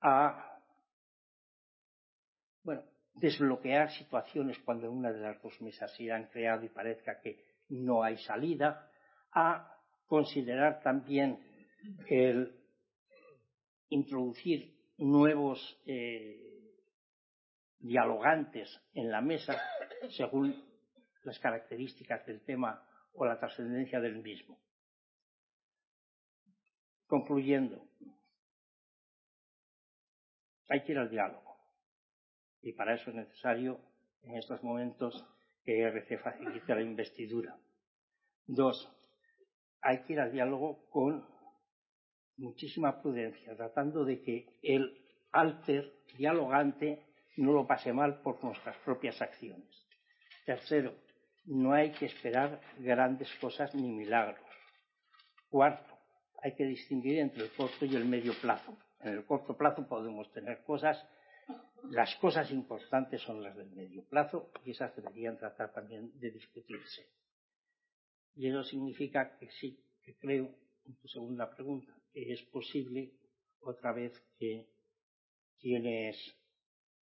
a bueno, desbloquear situaciones cuando en una de las dos mesas se han creado y parezca que no hay salida, a considerar también el introducir nuevos eh, dialogantes en la mesa según las características del tema o la trascendencia del mismo. Concluyendo, hay que ir al diálogo. Y para eso es necesario, en estos momentos, que ERC facilite la investidura. Dos, hay que ir al diálogo con muchísima prudencia, tratando de que el alter dialogante no lo pase mal por nuestras propias acciones. Tercero, no hay que esperar grandes cosas ni milagros. Cuarto, hay que distinguir entre el corto y el medio plazo. En el corto plazo podemos tener cosas, las cosas importantes son las del medio plazo y esas deberían tratar también de discutirse. Y eso significa que sí, que creo, en tu segunda pregunta, que es posible otra vez que quienes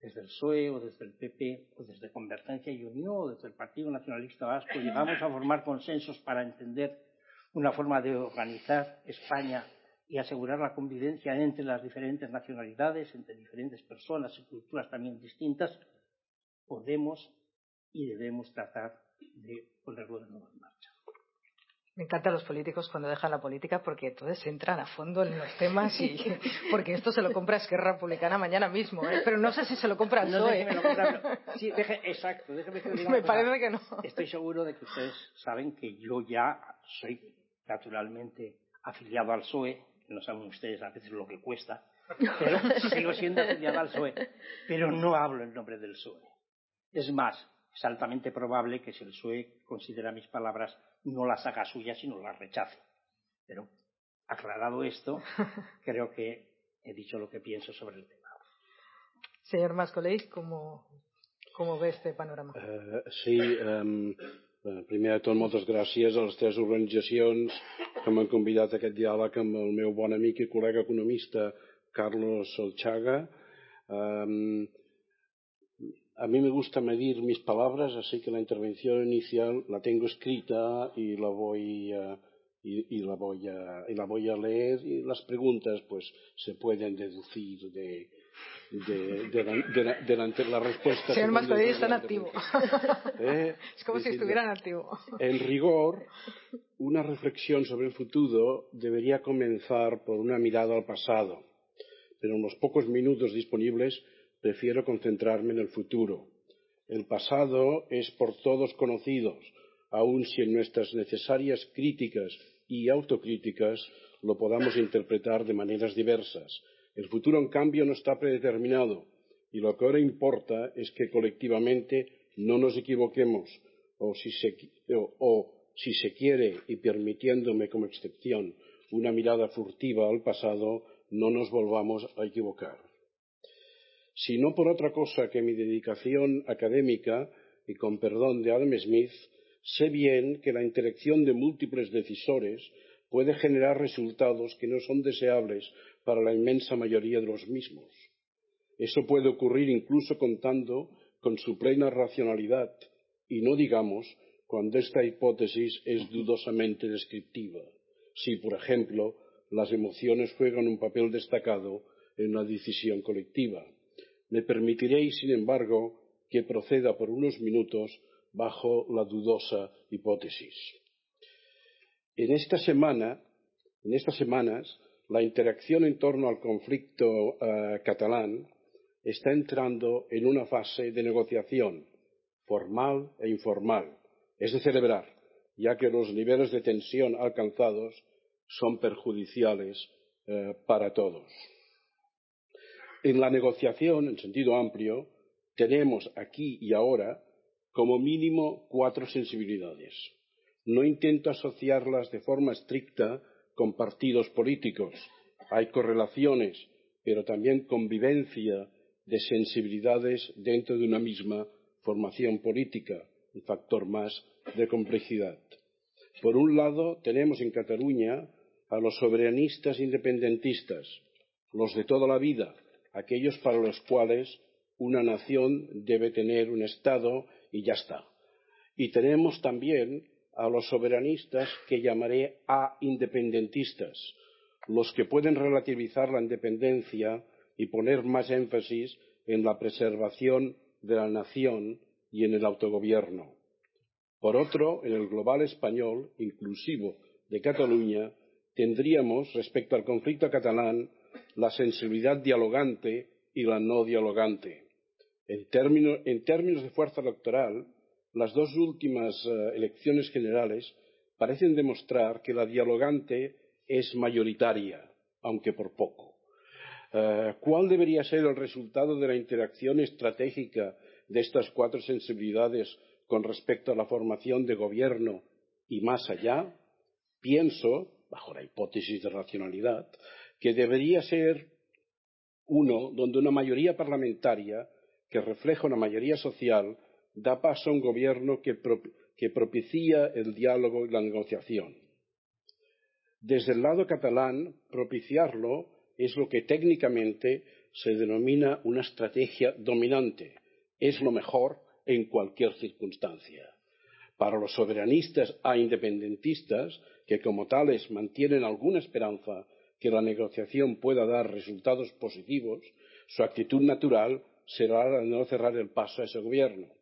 desde el PSOE o desde el PP o desde Convergencia y Unión o desde el Partido Nacionalista Vasco llegamos a formar consensos para entender una forma de organizar España y asegurar la convivencia entre las diferentes nacionalidades, entre diferentes personas y culturas también distintas, podemos y debemos tratar de ponerlo de nuevo en marcha. Me encantan los políticos cuando dejan la política porque entonces entran a fondo en los temas y porque esto se lo compra Esquerra Republicana mañana mismo, ¿eh? pero no sé si se lo compra el no sí, exacto, déjeme que Me parece que no. Estoy seguro de que ustedes saben que yo ya soy naturalmente afiliado al PSOE, no saben ustedes a veces lo que cuesta, pero sigo siendo afiliado al PSOE, pero no hablo en nombre del PSOE. Es más, es altamente probable que si el PSOE considera mis palabras no las haga suyas, sino las rechace. Pero aclarado esto, creo que he dicho lo que pienso sobre el tema. Señor Mascolell, ¿cómo, cómo ve este panorama? Uh, sí, um, Eh, primer de tot, moltes gràcies a les tres organitzacions que m'han convidat a aquest diàleg amb el meu bon amic i col·lega economista Carlos Solchaga. Um, a mí me gusta medir mis palabras, así que la intervención inicial la tengo escrita y la voy a, y, la voy a, y la voy a leer y las preguntas pues se pueden deducir de, de, la, de, la, respuesta. Señor Mascodí está en activo. ¿Eh? Es como si estuviera en activo. En rigor, una reflexión sobre el futuro debería comenzar por una mirada al pasado, pero en los pocos minutos disponibles prefiero concentrarme en el futuro. El pasado es por todos conocidos, aun si en nuestras necesarias críticas y autocríticas lo podamos interpretar de maneras diversas el futuro, en cambio, no está predeterminado y lo que ahora importa es que colectivamente no nos equivoquemos o si se, quiere, y permitiéndome como excepción una mirada furtiva al pasado, no nos volvamos a equivocar. Si no por otra cosa que mi dedicación académica, y con perdón de Adam Smith, sé bien que la interacción de múltiples decisores puede generar resultados que no son deseables para la inmensa mayoría de los mismos. Eso puede ocurrir incluso contando con su plena racionalidad y no digamos cuando esta hipótesis es dudosamente descriptiva. Si, por ejemplo, las emociones juegan un papel destacado en la decisión colectiva. Me permitiréis, sin embargo, que proceda por unos minutos bajo la dudosa hipótesis. En esta semana, en estas semanas, la interacción en torno al conflicto eh, catalán está entrando en una fase de negociación formal e informal. Es de celebrar, ya que los niveles de tensión alcanzados son perjudiciales eh, para todos. En la negociación, en sentido amplio, tenemos aquí y ahora como mínimo cuatro sensibilidades. No intento asociarlas de forma estricta con partidos políticos. Hay correlaciones, pero también convivencia de sensibilidades dentro de una misma formación política, un factor más de complejidad. Por un lado, tenemos en Cataluña a los soberanistas independentistas, los de toda la vida, aquellos para los cuales una nación debe tener un Estado y ya está. Y tenemos también a los soberanistas que llamaré a independentistas, los que pueden relativizar la independencia y poner más énfasis en la preservación de la nación y en el autogobierno. Por otro, en el global español, inclusivo de Cataluña, tendríamos, respecto al conflicto catalán, la sensibilidad dialogante y la no dialogante. En, en términos de fuerza electoral, las dos últimas eh, elecciones generales parecen demostrar que la dialogante es mayoritaria, aunque por poco. Eh, ¿Cuál debería ser el resultado de la interacción estratégica de estas cuatro sensibilidades con respecto a la formación de gobierno y más allá? Pienso, bajo la hipótesis de racionalidad, que debería ser uno donde una mayoría parlamentaria que refleja una mayoría social da paso a un gobierno que, propicia el diálogo y la negociación. Desde el lado catalán, propiciarlo es lo que técnicamente se denomina una estrategia dominante. Es lo mejor en cualquier circunstancia. Para los soberanistas a independentistas, que como tales mantienen alguna esperanza que la negociación pueda dar resultados positivos, su actitud natural será la de no cerrar el paso a ese gobierno.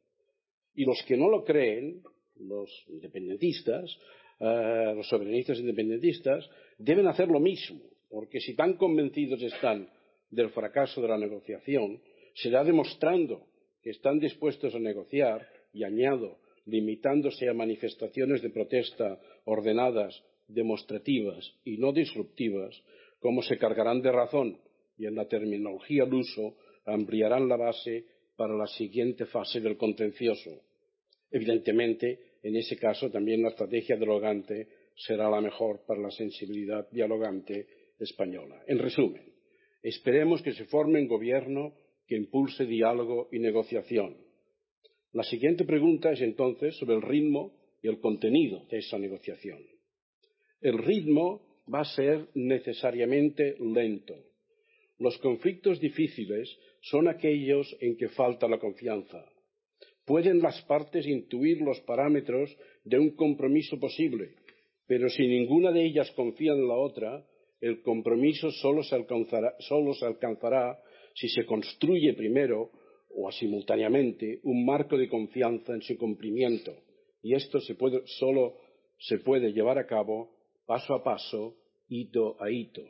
Y los que no lo creen, los independentistas, eh, los soberanistas independentistas, deben hacer lo mismo, porque si tan convencidos están del fracaso de la negociación, será demostrando que están dispuestos a negociar, y añado, limitándose a manifestaciones de protesta ordenadas, demostrativas y no disruptivas, como se cargarán de razón y en la terminología al uso ampliarán la base para la siguiente fase del contencioso. Evidentemente, en ese caso también la estrategia dialogante será la mejor para la sensibilidad dialogante española. En resumen, esperemos que se forme un gobierno que impulse diálogo y negociación. La siguiente pregunta es entonces sobre el ritmo y el contenido de esa negociación. El ritmo va a ser necesariamente lento. Los conflictos difíciles son aquellos en que falta la confianza. Pueden las partes intuir los parámetros de un compromiso posible, pero si ninguna de ellas confía en la otra, el compromiso solo se alcanzará, si se construye primero o simultáneamente un marco de confianza en su cumplimiento. Y esto solo se puede llevar a cabo paso a paso, hito a hito.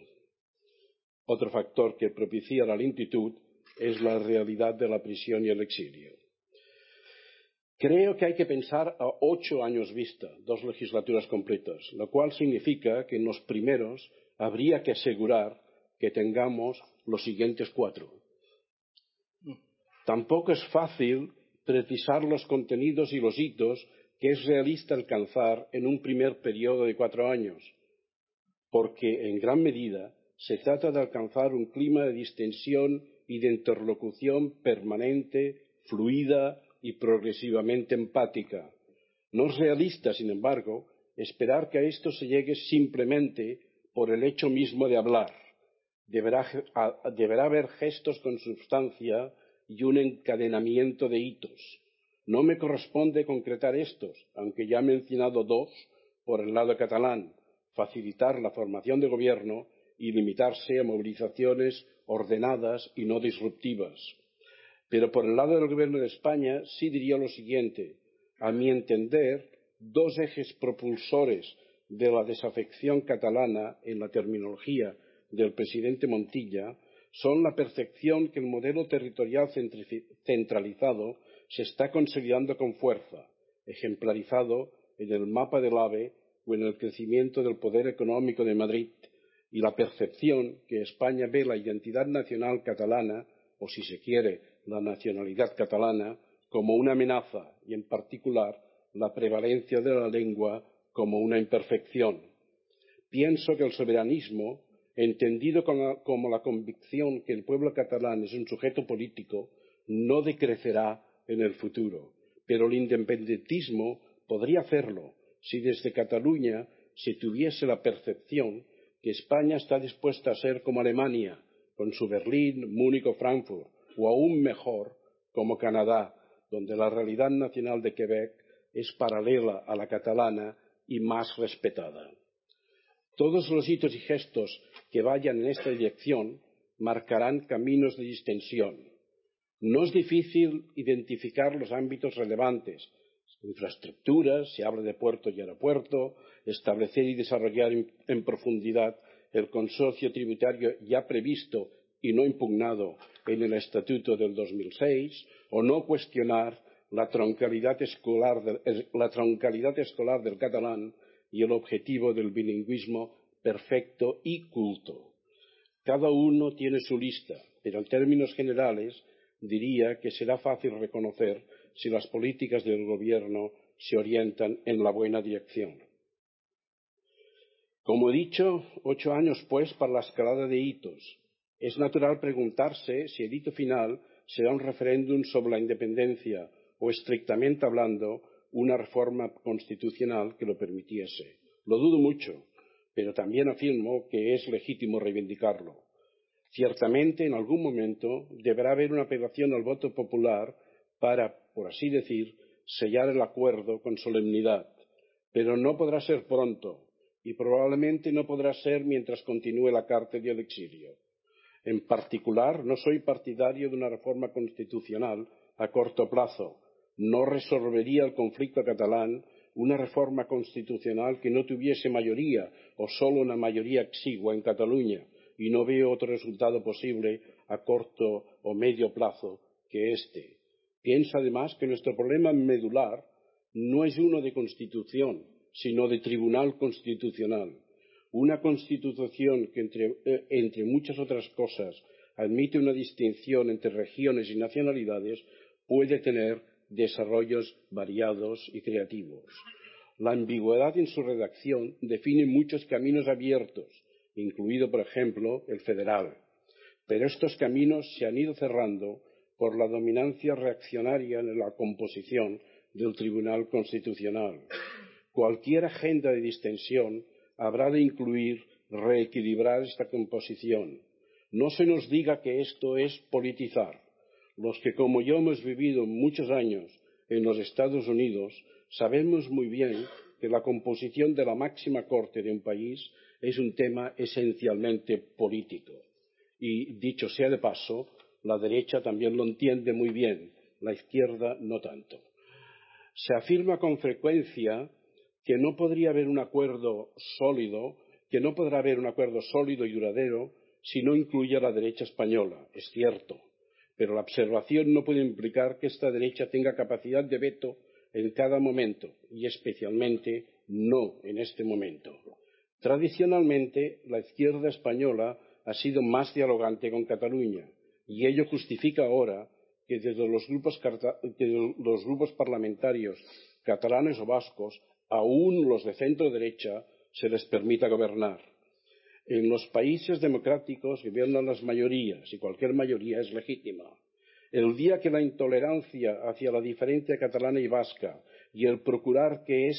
Otro factor que propicia la lentitud es la realidad de la prisión y el exilio. Creo que hay que pensar a ocho años vista, dos legislaturas completas, lo cual significa que en los primeros habría que asegurar que tengamos los siguientes cuatro. Tampoco es fácil precisar los contenidos y los hitos que es realista alcanzar en un primer periodo de cuatro años, porque en gran medida se trata de alcanzar un clima de distensión y de interlocución permanente, fluida y progresivamente empática. No es realista, sin embargo, esperar que a esto se llegue simplemente por el hecho mismo de hablar. Deberá, haber gestos con sustancia y un encadenamiento de hitos. No me corresponde concretar estos, aunque ya he mencionado dos por el lado catalán, facilitar la formación de gobierno y limitarse a movilizaciones ordenadas y no disruptivas. Pero por el lado del Gobierno de España sí diría lo siguiente. A mi entender, dos ejes propulsores de la desafección catalana en la terminología del presidente Montilla son la percepción que el modelo territorial centralizado se está consolidando con fuerza, ejemplarizado en el mapa del AVE o en el crecimiento del poder económico de Madrid, y la percepción que España ve la identidad nacional catalana, o si se quiere, la nacionalidad catalana, como una amenaza y, en particular, la prevalencia de la lengua como una imperfección. Pienso que el soberanismo, entendido como la convicción que el pueblo catalán es un sujeto político, no decrecerá en el futuro, pero el independentismo podría hacerlo si desde Cataluña se tuviese la percepción que España está dispuesta a ser como Alemania, con su Berlín, Múnich o Frankfurt, o aún mejor, como Canadá, donde la realidad nacional de Quebec es paralela a la catalana y más respetada. Todos los hitos y gestos que vayan en esta dirección marcarán caminos de distensión. No es difícil identificar los ámbitos relevantes, infraestructuras, se habla de puerto y aeropuerto, establecer y desarrollar en profundidad el consorcio tributario ya previsto y no impugnado en el Estatuto del 2006, o no cuestionar la troncalidad la troncalidad escolar del catalán y el objetivo del bilingüismo perfecto y culto. Cada uno tiene su lista, pero en términos generales diría que será fácil reconocer si las políticas del Gobierno se orientan en la buena dirección. Como he dicho, ocho años pues para la escalada de hitos. Es natural preguntarse si el hito final será un referéndum sobre la independencia o, estrictamente hablando, una reforma constitucional que lo permitiese. Lo dudo mucho, pero también afirmo que es legítimo reivindicarlo. Ciertamente, en algún momento, deberá haber una apelación al voto popular para, por así decir, sellar el acuerdo con solemnidad, pero no podrá ser pronto y probablemente no podrá ser mientras continúe la cárcel y el exilio. En particular, no soy partidario de una reforma constitucional a corto plazo. No resolvería el conflicto catalán una reforma constitucional que no tuviese mayoría o solo una mayoría exigua en Cataluña y no veo otro resultado posible a corto o medio plazo que este. Pienso además que nuestro problema medular no es uno de constitución, sino de tribunal constitucional. Una constitución que, entre, eh, entre muchas otras cosas, admite una distinción entre regiones y nacionalidades, puede tener desarrollos variados y creativos. La ambigüedad en su redacción define muchos caminos abiertos, incluido, por ejemplo, el federal. Pero estos caminos se han ido cerrando por la dominancia reaccionaria en la composición del Tribunal Constitucional. Cualquier agenda de distensión habrá de incluir reequilibrar esta composición. No se nos diga que esto es politizar. Los que, como yo, hemos vivido muchos años en los Estados Unidos, sabemos muy bien que la composición de la máxima corte de un país es un tema esencialmente político. Y, dicho sea de paso, la derecha también lo entiende muy bien, la izquierda no tanto. Se afirma con frecuencia que no podría haber un acuerdo sólido, que no podrá haber un acuerdo sólido y duradero si no incluye a la derecha española. Es cierto, pero la observación no puede implicar que esta derecha tenga capacidad de veto en cada momento y especialmente no en este momento. Tradicionalmente, la izquierda española ha sido más dialogante con Cataluña y ello justifica ahora que desde los grupos, los grupos parlamentarios catalanes o vascos, aún los de centro derecha, se les permita gobernar. En los países democráticos gobiernan las mayorías y cualquier mayoría es legítima. El día que la intolerancia hacia la diferencia catalana y vasca y el procurar que,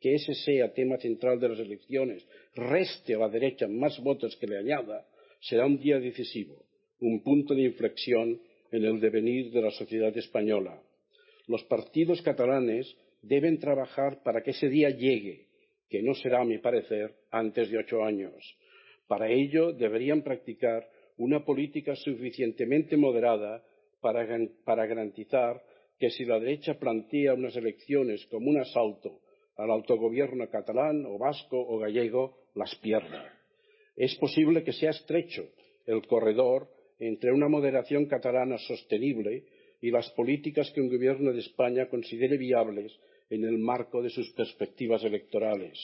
que ese sea tema central de las elecciones reste a la derecha más votos que le añada, será un día decisivo, un punto de inflexión en el devenir de la sociedad española. Los partidos catalanes deben trabajar para que ese día llegue que no será, a mi parecer, antes de ocho años. Para ello deberían practicar una política suficientemente moderada para, garantizar que si la derecha plantea unas elecciones como un asalto al autogobierno catalán o vasco o gallego, las pierda. Es posible que sea estrecho el corredor entre una moderación catalana sostenible y las políticas que un gobierno de España considere viables en el marco de sus perspectivas electorales.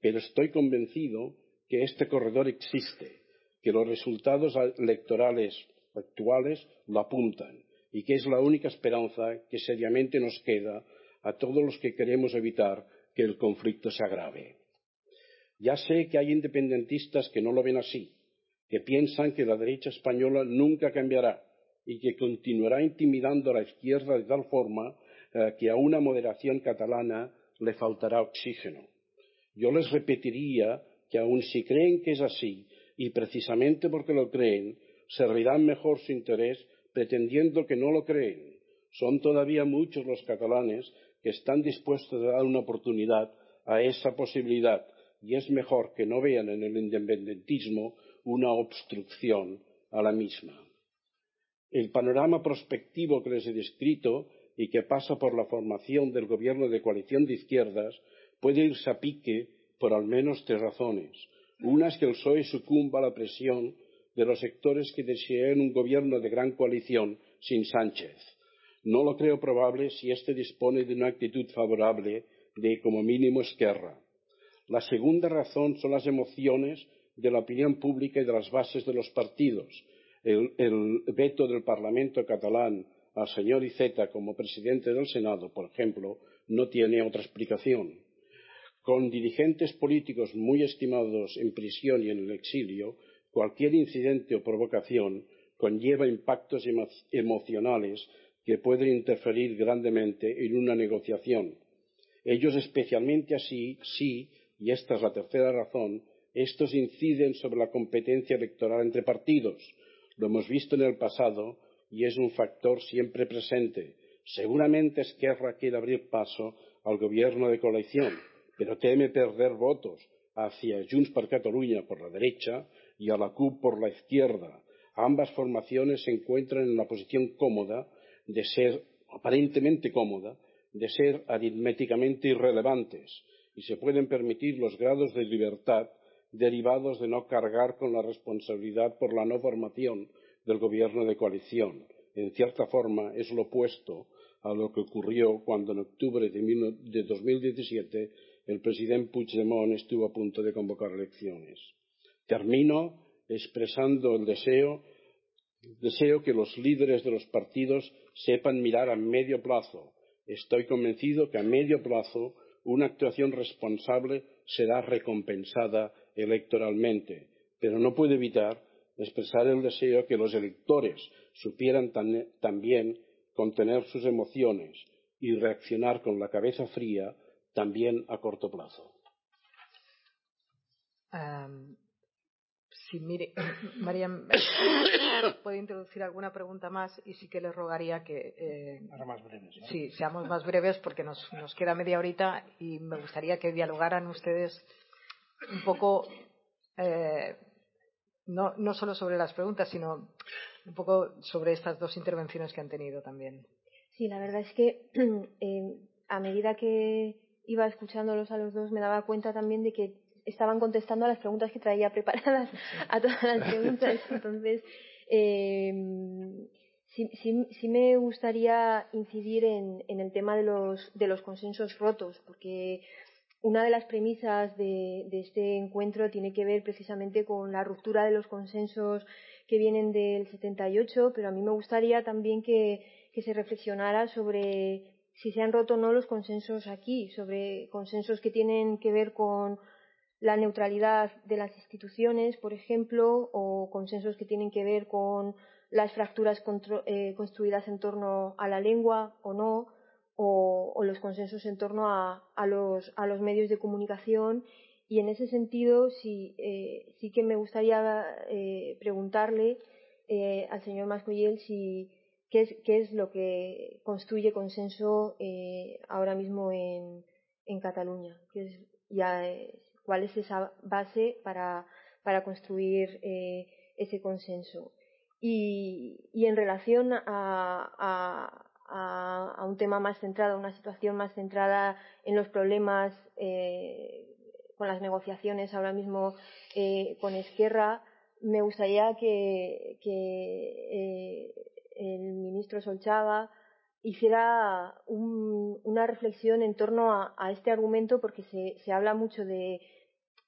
Pero estoy convencido que este corredor existe, que los resultados electorales actuales lo apuntan y que es la única esperanza que seriamente nos queda a todos los que queremos evitar que el conflicto se agrave. Ya sé que hay independentistas que no lo ven así, que piensan que la derecha española nunca cambiará y que continuará intimidando a la izquierda de tal forma eh, que a una moderación catalana le faltará oxígeno. Yo les repetiría que aun si creen que es así, y precisamente porque lo creen, servirán mejor su interés pretendiendo que no lo creen. Son todavía muchos los catalanes que están dispuestos a dar una oportunidad a esa posibilidad y es mejor que no vean en el independentismo una obstrucción a la misma. El panorama prospectivo que les he descrito y que pasa por la formación del gobierno de coalición de izquierdas puede irse a pique por al menos tres razones. Una es que el PSOE sucumba a la presión de los sectores que desean un gobierno de gran coalición sin Sánchez. No lo creo probable si éste dispone de una actitud favorable de, como mínimo, Esquerra. La segunda razón son las emociones de la opinión pública y de las bases de los partidos. El, veto del Parlamento catalán al señor Iceta como presidente del Senado, por ejemplo, no tiene otra explicación. Con dirigentes políticos muy estimados en prisión y en el exilio, cualquier incidente o provocación conlleva impactos emocionales que pueden interferir grandemente en una negociación. Ellos especialmente así, sí, y esta es la tercera razón, estos inciden sobre la competencia electoral entre partidos. Lo hemos visto en el pasado y es un factor siempre presente. Seguramente Esquerra quiere abrir paso al gobierno de coalición, pero teme perder votos hacia Junts per Catalunya por la derecha y a la CUP por la izquierda. Ambas formaciones se encuentran en la posición cómoda de ser, aparentemente cómoda, de ser aritméticamente irrelevantes y se pueden permitir los grados de libertad derivados de no cargar con la responsabilidad por la no formación del gobierno de coalición. En cierta forma es lo opuesto a lo que ocurrió cuando en octubre de 2017 el presidente Puigdemont estuvo a punto de convocar elecciones. Termino expresando el deseo, deseo que los líderes de los partidos sepan mirar a medio plazo. Estoy convencido que a medio plazo una actuación responsable será recompensada electoralmente, pero no puedo evitar expresar el deseo que los electores supieran también contener sus emociones y reaccionar con la cabeza fría también a corto plazo. Sí, mire, María, puede introducir alguna pregunta más y sí que le rogaría que. Eh, más breves. Sí, seamos más breves porque nos, nos queda media horita y me gustaría que dialogaran ustedes un poco, eh, no, no solo sobre las preguntas, sino un poco sobre estas dos intervenciones que han tenido también. Sí, la verdad es que eh, a medida que iba escuchándolos a los dos me daba cuenta también de que estaban contestando a las preguntas que traía preparadas a todas las preguntas. Entonces, eh, sí, sí, me gustaría incidir en, en, el tema de los, de los consensos rotos, porque una de las premisas de, este encuentro tiene que ver precisamente con la ruptura de los consensos que vienen del 78, pero a mí me gustaría también que, que se reflexionara sobre si se han roto o no los consensos aquí, sobre consensos que tienen que ver con la neutralidad de las instituciones, por ejemplo, o consensos que tienen que ver con las fracturas eh, construidas en torno a la lengua o no, o, los consensos en torno a, los, medios de comunicación. Y en ese sentido, sí, eh, sí que me gustaría eh, preguntarle al señor Mascoyel si qué es, qué es lo que construye consenso ahora mismo en, en Cataluña, que es ya cuál es esa base para, para construir eh, ese consenso. Y, y en relación a, a, a, un tema más centrado, a una situación más centrada en los problemas eh, con las negociaciones ahora mismo eh, con Esquerra, me gustaría que, que el ministro Solchava hiciera una reflexión en torno a, este argumento porque se, se habla mucho de,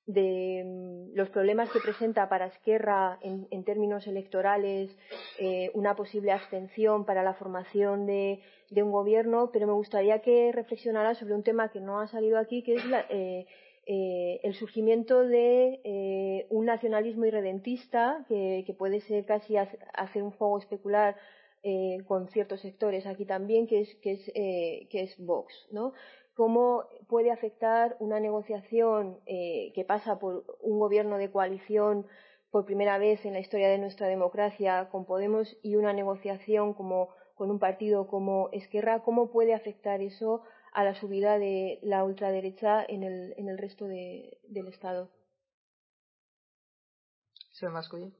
de mm, los problemas que presenta para Esquerra en, términos electorales eh, una posible abstención para la formación de, un gobierno, pero me gustaría que reflexionara sobre un tema que no ha salido aquí, que es eh, eh, el surgimiento de un nacionalismo irredentista que, puede ser casi hacer un juego especular con ciertos sectores aquí también, que es, que es, que es Vox, ¿no? Cómo puede afectar una negociación eh, que pasa por un gobierno de coalición por primera vez en la historia de nuestra democracia con Podemos y una negociación como con un partido como Esquerra, cómo puede afectar eso a la subida de la ultraderecha en el, en el resto de, del Estado. Señor Mascoy.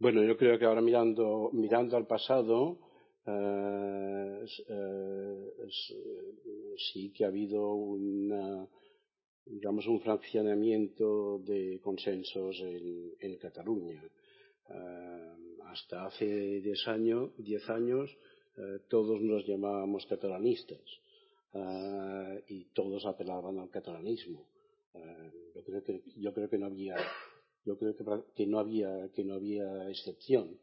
Bueno, yo creo que ahora mirando, mirando al pasado, eh, eh, sí que ha habido una, digamos, un fraccionamiento de consensos en, Cataluña. Eh, hasta hace diez años, diez años todos nos llamábamos catalanistas y todos apelaban al catalanismo. yo creo que yo creo que no había yo creo que no había que no había excepción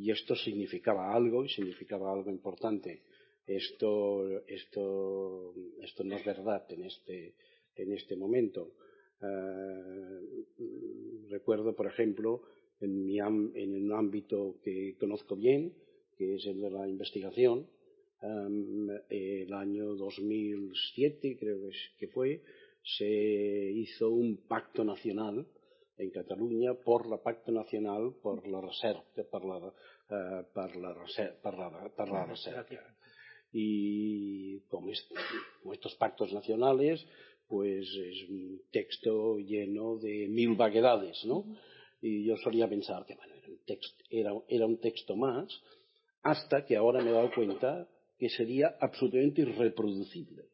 y esto significaba algo y significaba algo importante. Esto, esto, esto no es verdad en este, en este momento. Eh, recuerdo, por ejemplo, en, mi en un ámbito que conozco bien, que es el de la investigación, eh, el año 2007 creo que fue, se hizo un pacto nacional en Catalunya per la Pacte Nacional per la Recerca, per la, eh, per la, per la, per la recerca. Y como, es, como estos pactos nacionales, pues es un texto lleno de mil vaguedades, ¿no? Y yo solía pensar que, bueno, era un, texto, era, era un texto más, hasta que ahora me he dado cuenta que sería absolutamente irreproducible,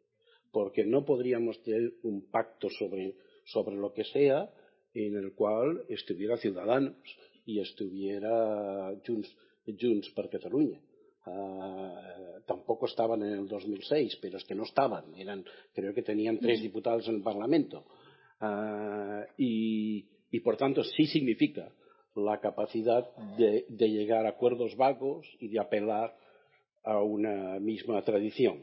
porque no podríamos tener un pacto sobre, sobre lo que sea en el cual estuviera Ciudadanos y estuviera Junts, Junts per Catalunya. Uh, tampoco estaban en el 2006, pero es que no estaban, eran, creo que tenían tres diputados en el Parlamento. Uh, y, por tanto, sí significa la capacidad de llegar a acuerdos vagos y de apelar a una misma tradición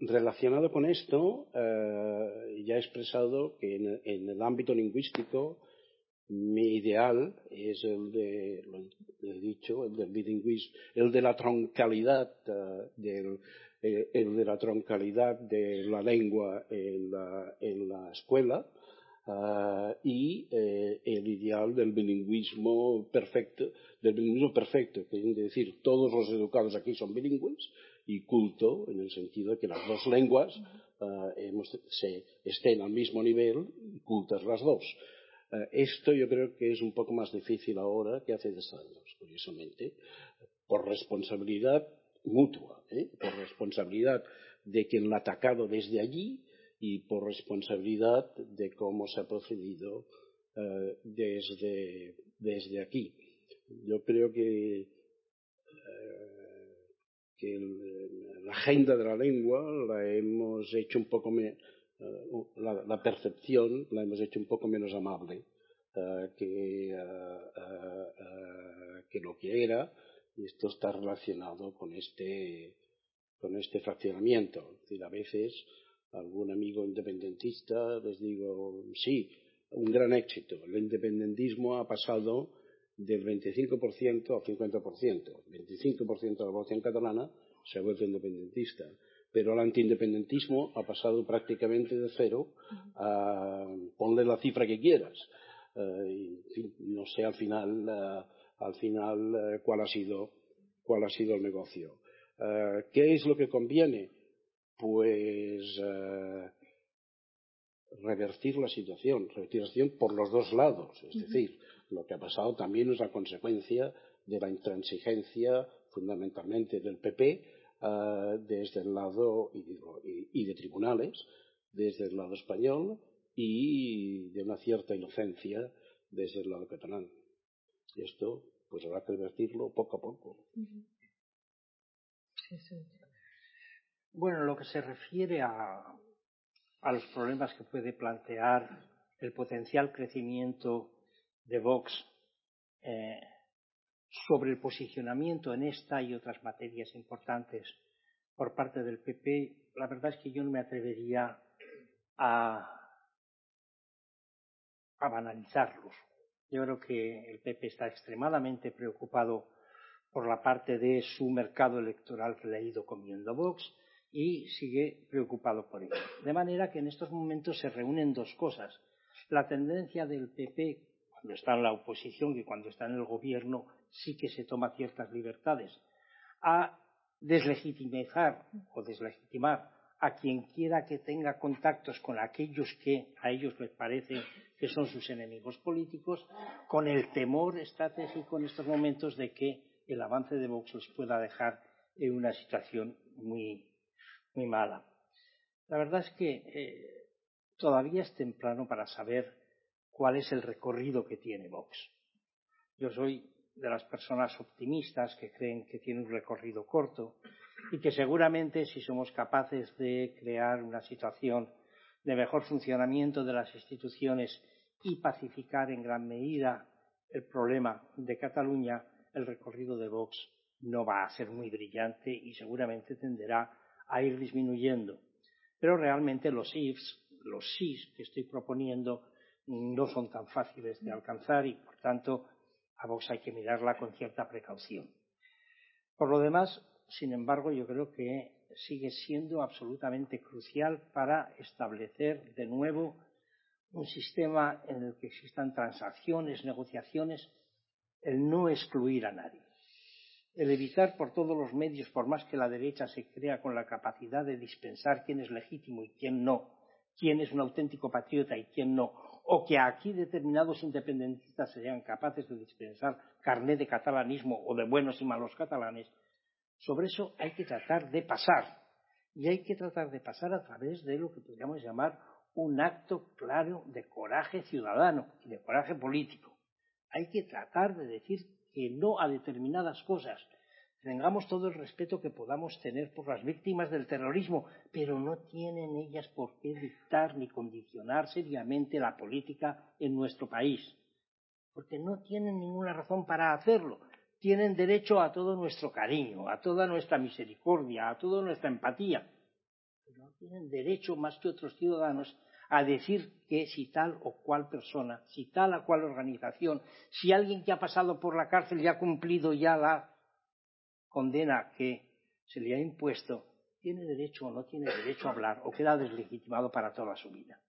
relacionado con esto, eh, ya he expresado que en, el ámbito lingüístico mi ideal es el de, lo dicho, el del bilingüismo, el de la troncalidad del, eh, el de la troncalidad de la lengua en la, escuela y eh, el ideal del bilingüismo perfecto, del bilingüismo perfecto, que es decir, todos los educados aquí son bilingües y culto en el sentido de que las dos lenguas uh, hemos, se estén al mismo nivel y cultas las dos. Eh, esto yo creo que es un poco más difícil ahora que hace dos años, curiosamente, por responsabilidad mutua, ¿eh? por responsabilidad de quien la ha atacado desde allí y por responsabilidad de cómo se ha procedido eh, desde, desde, aquí. Yo creo que, que el, la agenda de la lengua la hemos hecho un poco me, uh, la, percepción la hemos hecho un poco menos amable uh, que, uh, que, lo que era y esto está relacionado con este, con este fraccionamiento. Es decir, a veces algún amigo independentista les digo, sí, un gran éxito. El independentismo ha pasado del 25% al 50%. El 25% de la población catalana se ha vuelto independentista pero el antiindependentismo ha pasado prácticamente de cero a ponle la cifra que quieras. Uh, y, fin, no sé al final, uh, al final uh, cuál, ha sido, cuál ha sido el negocio. ¿Qué es lo que conviene? Pues revertir la situación, revertir la situación por los dos lados. Es decir, lo que ha pasado también es la consecuencia de la intransigencia fundamentalmente del PP uh, desde el lado, y, digo, y, y, de tribunales, desde el lado español y de una cierta inocencia desde el lado catalán. Y esto, pues habrá que revertirlo poco a poco. Sí, sí. Bueno, lo que se refiere a, a los problemas que puede plantear el potencial crecimiento de Vox eh, sobre el posicionamiento en esta y otras materias importantes por parte del PP, la verdad es que yo no me atrevería a, a banalizarlos. Yo creo que el PP está extremadamente preocupado por la parte de su mercado electoral que le ha ido comiendo Vox y sigue preocupado por ello. De manera que en estos momentos se reúnen dos cosas. La tendencia del PP, cuando está en la oposición y cuando está en el gobierno, sí que se toma ciertas libertades, a deslegitimizar o deslegitimar a quien quiera que tenga contactos con aquellos que a ellos les parece que son sus enemigos políticos, con el temor estratégico en estos momentos de que el avance de Vox les pueda dejar en una situación muy, muy mala. La verdad es que eh, todavía es temprano para saber cuál es el recorrido que tiene Vox. Yo soy de las personas optimistas que creen que tiene un recorrido corto y que seguramente si somos capaces de crear una situación de mejor funcionamiento de las instituciones y pacificar en gran medida el problema de Cataluña, el recorrido de Vox no va a ser muy brillante y seguramente tenderá a ir disminuyendo. Pero realmente los IFs, los SIS que estoy proponiendo, no son tan fáciles de alcanzar y, por tanto, a Vox hay que mirarla con cierta precaución. Por lo demás, sin embargo, yo creo que sigue siendo absolutamente crucial para establecer de nuevo un sistema en el que existan transacciones, negociaciones, el no excluir a nadie, el evitar por todos los medios, por más que la derecha se crea con la capacidad de dispensar quién es legítimo y quién no, quién es un auténtico patriota y quién no, o que aquí determinados independentistas sean capaces de dispensar carné de catalanismo o de buenos y malos catalanes, sobre eso hay que tratar de pasar. Y hay que tratar de pasar a través de lo que podríamos llamar un acto claro de coraje ciudadano y de coraje político. Hay que tratar de decir que no a determinadas cosas, tengamos todo el respeto que podamos tener por las víctimas del terrorismo, pero no tienen ellas por qué dictar ni condicionar seriamente la política en nuestro país, porque no tienen ninguna razón para hacerlo. Tienen derecho a todo nuestro cariño, a toda nuestra misericordia, a toda nuestra empatía, pero no tienen derecho más que otros ciudadanos a decir que si tal o cual persona, si tal o cual organización, si alguien que ha pasado por la cárcel y ha cumplido ya la condena que se le ha impuesto, tiene derecho o no tiene derecho a hablar o queda deslegitimado para toda su vida.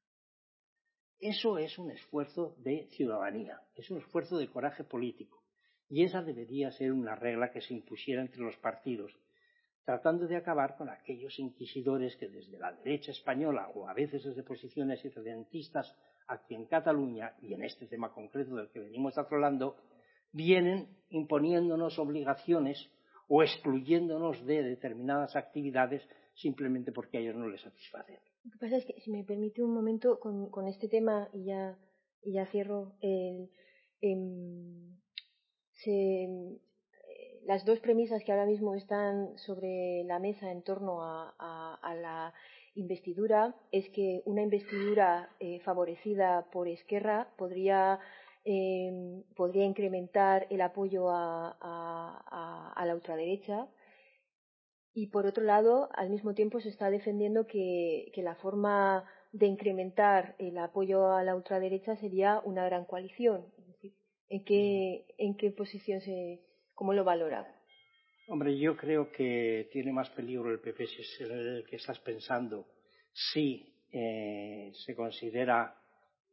Eso es un esfuerzo de ciudadanía, es un esfuerzo de coraje político. Y esa debería ser una regla que se impusiera entre los partidos, tratando de acabar con aquellos inquisidores que desde la derecha española o a veces desde posiciones irredentistas aquí en Cataluña y en este tema concreto del que venimos hablando, vienen imponiéndonos obligaciones o excluyéndonos de determinadas actividades simplemente porque a ellos no les satisfacen. Lo que pasa es que, si me permite un momento, con, este tema, y ya, cierro, em, se, las dos premisas que ahora mismo están sobre la mesa en torno a, la investidura es que una investidura eh, favorecida por Esquerra podría, em, podría incrementar el apoyo a, la ultraderecha y por otro lado, al mismo tiempo se está defendiendo que, que la forma de incrementar el apoyo a la ultraderecha sería una gran coalición. ¿En qué, en qué posición se, ¿Cómo lo valora? Hombre, yo creo que tiene más peligro el PP si es el que estás pensando, si eh, se considera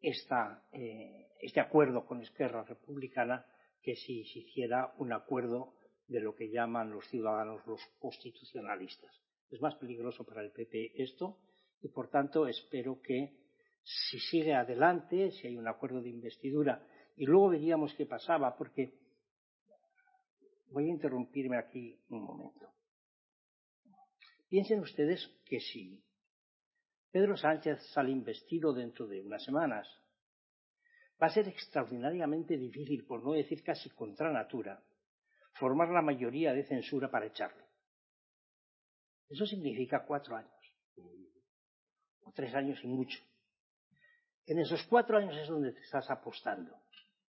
eh, este acuerdo con Esquerra Republicana que si se hiciera un acuerdo de lo que llaman los ciudadanos los constitucionalistas. Es más peligroso para el PP esto y, por tanto, espero que si sigue adelante, si hay un acuerdo de investidura, y luego veríamos qué pasaba, porque Voy a interrumpirme aquí un momento. Piensen ustedes que si Pedro Sánchez sale investido dentro de unas semanas, va a ser extraordinariamente difícil, por no decir casi contra natura, formar la mayoría de censura para echarle. Eso significa cuatro años, o tres años y mucho. En esos cuatro años es donde te estás apostando.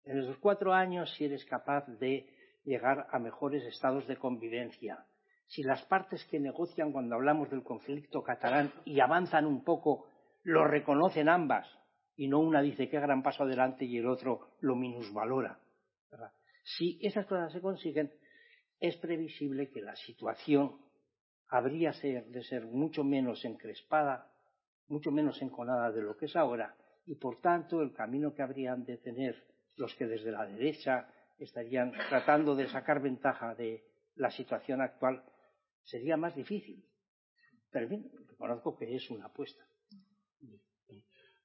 En esos cuatro años, si eres capaz de llegar a mejores estados de convivencia. Si las partes que negocian cuando hablamos del conflicto catalán y avanzan un poco, lo reconocen ambas y no una dice qué gran paso adelante y el otro lo minusvalora. Si esas cosas se consiguen, es previsible que la situación habría de ser mucho menos encrespada, mucho menos enconada de lo que es ahora, y por tanto el camino que habrían de tener los que desde la derecha estarían tratando de sacar ventaja de la situación actual, sería más difícil. Pero en fin, reconozco que es una apuesta.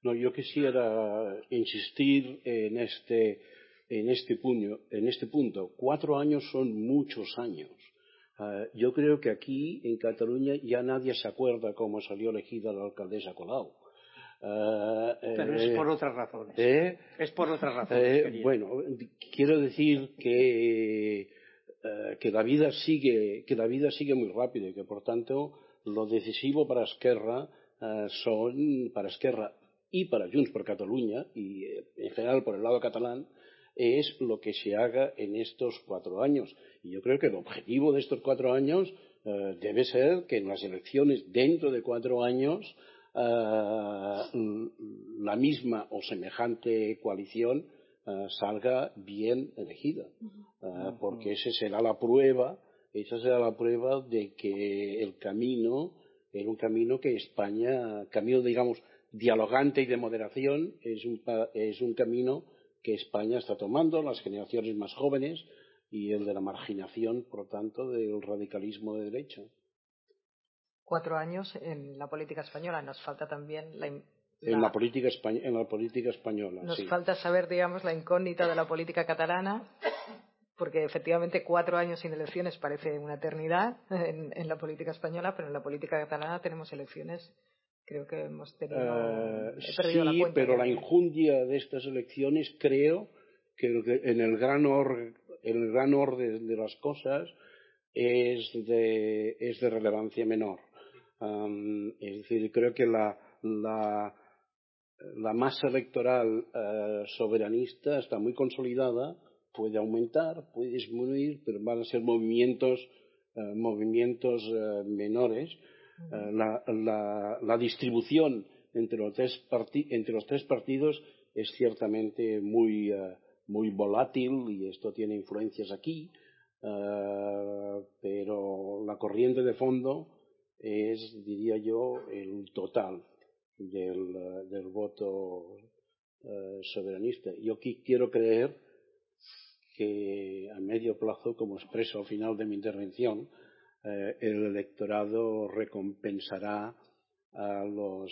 No, yo quisiera insistir en este, en este, puño, en este punto. Cuatro años son muchos años. Ah, yo creo que aquí, en Cataluña, ya nadie se acuerda cómo salió elegida la alcaldesa Colau. Ah, Pero es por otras razones. ¿eh? Es por otras razones. Eh, bueno, quiero decir que, eh, que, la vida sigue, que la vida sigue muy rápido y que, por tanto, lo decisivo para Esquerra son, para Esquerra y para Junts por Cataluña, y en general por el lado catalán, es lo que se haga en estos cuatro años. Y yo creo que el objetivo de estos cuatro años debe ser que en las elecciones dentro de cuatro años eh, la misma o semejante coalición eh, salga bien elegida, eh, porque esa será la prueba, esa será la prueba de que el camino era un camino que España, camino digamos dialogante y de moderación, es un, es un camino que España está tomando, las generaciones más jóvenes y el de la marginación, por lo tanto, del radicalismo de derecha. Cuatro años en la política española. Nos falta también la, en la política, en la política española. Nos falta saber, digamos, la incógnita de la política catalana, porque efectivamente cuatro años sin elecciones parece una eternidad en, la política española, pero en la política catalana tenemos elecciones. Creo que hemos tenido. Eh, sí, pero la injundia de estas elecciones creo que en el gran, el gran orden de las cosas es de, es de relevancia menor es decir, creo que la, la, masa electoral eh, soberanista está muy consolidada, puede aumentar, puede disminuir, pero van a ser movimientos, eh, movimientos eh, menores. La, la, distribución entre los tres, entre los tres partidos es ciertamente muy, muy volátil y esto tiene influencias aquí, pero la corriente de fondo es, diría yo, el total del, del voto soberanista. Yo quiero creer que a medio plazo, como expreso al final de mi intervención, eh, el electorado recompensará a los,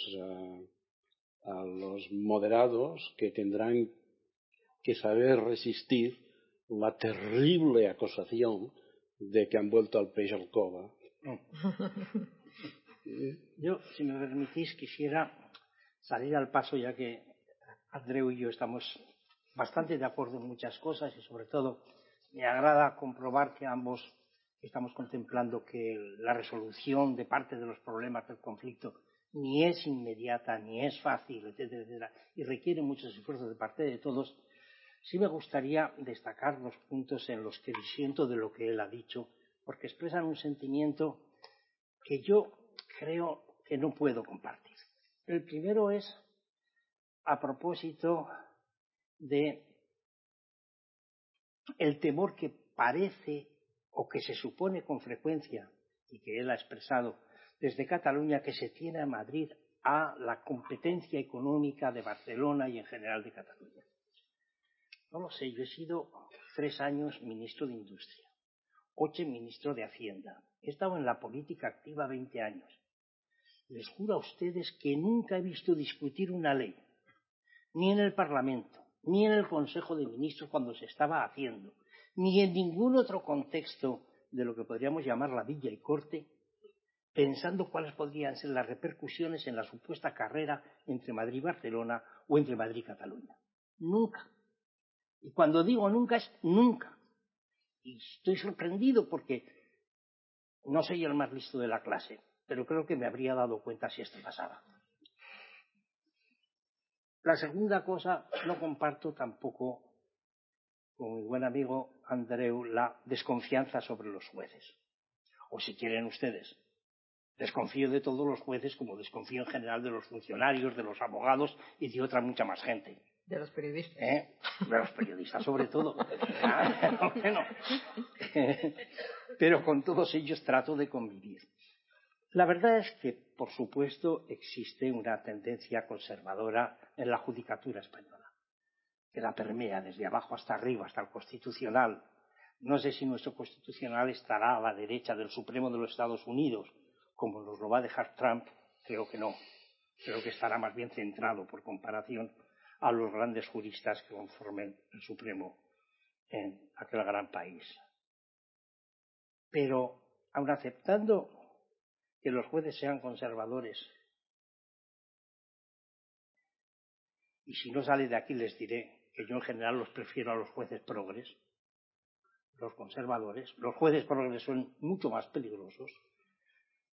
a los moderados que tendrán que saber resistir la terrible acusación de que han vuelto al pez al cova. Yo, si me permitís, quisiera salir al paso, ya que Andreu y yo estamos bastante de acuerdo en muchas cosas y, sobre todo, me agrada comprobar que ambos estamos contemplando que la resolución de parte de los problemas del conflicto ni es inmediata, ni es fácil, etcétera, etcétera, y requiere muchos esfuerzos de parte de todos, sí me gustaría destacar los puntos en los que disiento de lo que él ha dicho, porque expresan un sentimiento que yo creo que no puedo compartir. El primero es a propósito de el temor que parece o que se supone con frecuencia y que él ha expresado desde Cataluña que se tiene a Madrid a la competencia económica de Barcelona y en general de Cataluña. No lo sé, yo he sido tres años ministro de Industria, ocho ministro de Hacienda, he estado en la política activa veinte años. Les juro a ustedes que nunca he visto discutir una ley, ni en el Parlamento, ni en el Consejo de Ministros cuando se estaba haciendo, ni en ningún otro contexto de lo que podríamos llamar la villa y corte, pensando cuáles podrían ser las repercusiones en la supuesta carrera entre Madrid y Barcelona o entre Madrid y Cataluña. Nunca. Y cuando digo nunca es nunca. Y estoy sorprendido porque no soy el más listo de la clase, pero creo que me habría dado cuenta si esto pasaba. La segunda cosa, no comparto tampoco con mi buen amigo Andreu la desconfianza sobre los jueces. O si quieren ustedes, desconfío de todos los jueces como desconfío en general de los funcionarios, de los abogados y de otra mucha más gente. De los periodistas. ¿Eh? De los periodistas, sobre todo. Pero con todos ellos trato de convivir. La verdad es que, por supuesto, existe una tendencia conservadora en la judicatura española, que la permea desde abajo hasta arriba, hasta el constitucional. No sé si nuestro constitucional estará a la derecha del Supremo de los Estados Unidos, como nos lo va a dejar Trump, creo que no. Creo que estará más bien centrado, por comparación, a los grandes juristas que conformen el Supremo en aquel gran país. Pero, aun aceptando que los jueces sean conservadores. Y si no sale de aquí les diré que yo en general los prefiero a los jueces progres, los conservadores. Los jueces progres son mucho más peligrosos.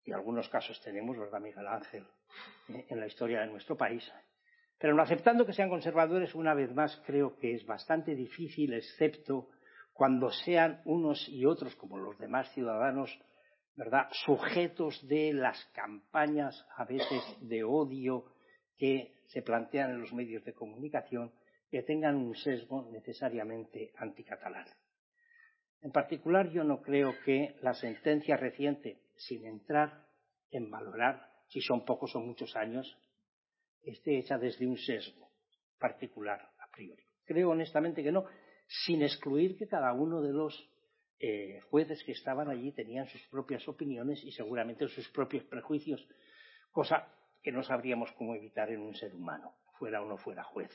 Y algunos casos tenemos, ¿verdad, Miguel Ángel?, eh, en la historia de nuestro país. Pero no aceptando que sean conservadores, una vez más, creo que es bastante difícil, excepto cuando sean unos y otros, como los demás ciudadanos, ¿verdad?, sujetos de las campañas a veces de odio que se plantean en los medios de comunicación que tengan un sesgo necesariamente anticatalán. En particular, yo no creo que la sentencia reciente, sin entrar en valorar si son pocos o muchos años, esté hecha desde un sesgo particular a priori. Creo honestamente que no, sin excluir que cada uno de los eh, jueces que estaban allí tenían sus propias opiniones y seguramente sus propios prejuicios, cosa que no sabríamos cómo evitar en un ser humano, fuera o no fuera juez.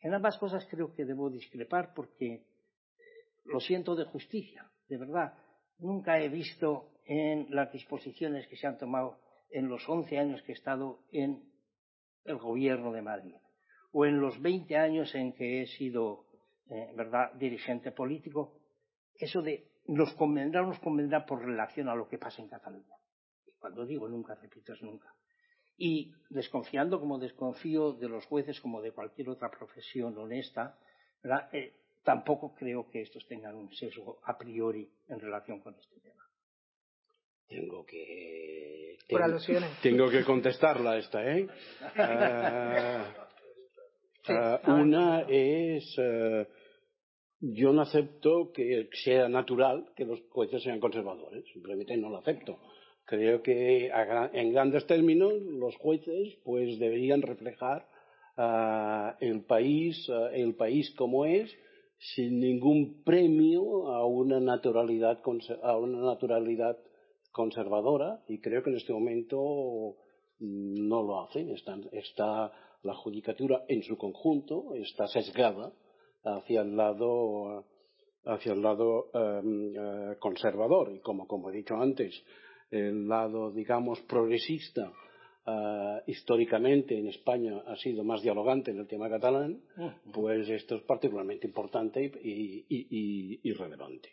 En ambas cosas creo que debo discrepar porque eh, lo siento de justicia, de verdad. Nunca he visto en las disposiciones que se han tomado en los once años que he estado en el gobierno de Madrid o en los veinte años en que he sido, eh, ¿verdad?, dirigente político, eso de nos convendrá o nos convendrá por relación a lo que pasa en Cataluña. Y cuando digo nunca, repito, es nunca. Y desconfiando como desconfío de los jueces como de cualquier otra profesión honesta, eh, tampoco creo que estos tengan un sesgo a priori en relación con este tema. tengo que por alusiones tengo que contestarla esta eh uh, una es uh, yo no acepto que sea natural que los jueces sean conservadores simplemente no lo acepto creo que en grandes términos los jueces pues deberían reflejar uh, el país el país como es sin ningún premio a una naturalidad a una naturalidad conservadora y creo que en este momento no lo hacen. Está, está la judicatura en su conjunto está sesgada hacia el lado hacia el lado um, uh, conservador y como, como he dicho antes el lado digamos progresista uh, históricamente en España ha sido más dialogante en el tema catalán, pues esto es particularmente importante y, y, y, y relevante.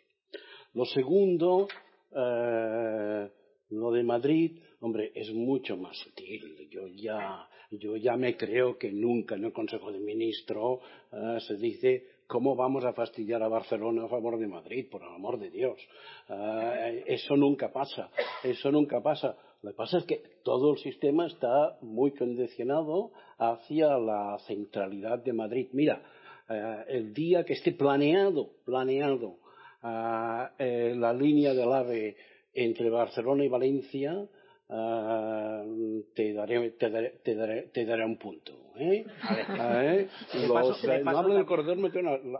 Lo segundo, uh, lo de Madrid, hombre, es mucho más sutil. Yo ya, yo ya me creo que nunca en el Consejo de Ministros uh, se dice ¿Cómo vamos a fastidiar a Barcelona a favor de Madrid? Por el amor de Dios. Uh, eso nunca pasa. Eso nunca pasa. Lo que pasa es que todo el sistema está muy condicionado hacia la centralidad de Madrid. Mira, uh, el día que esté planeado, planeado eh, la línea del AVE entre Barcelona y Valencia, Uh, te, daré, te, daré, te, daré, te, daré, un punto. ¿eh? ¿Eh? Los, de no hablo del corredor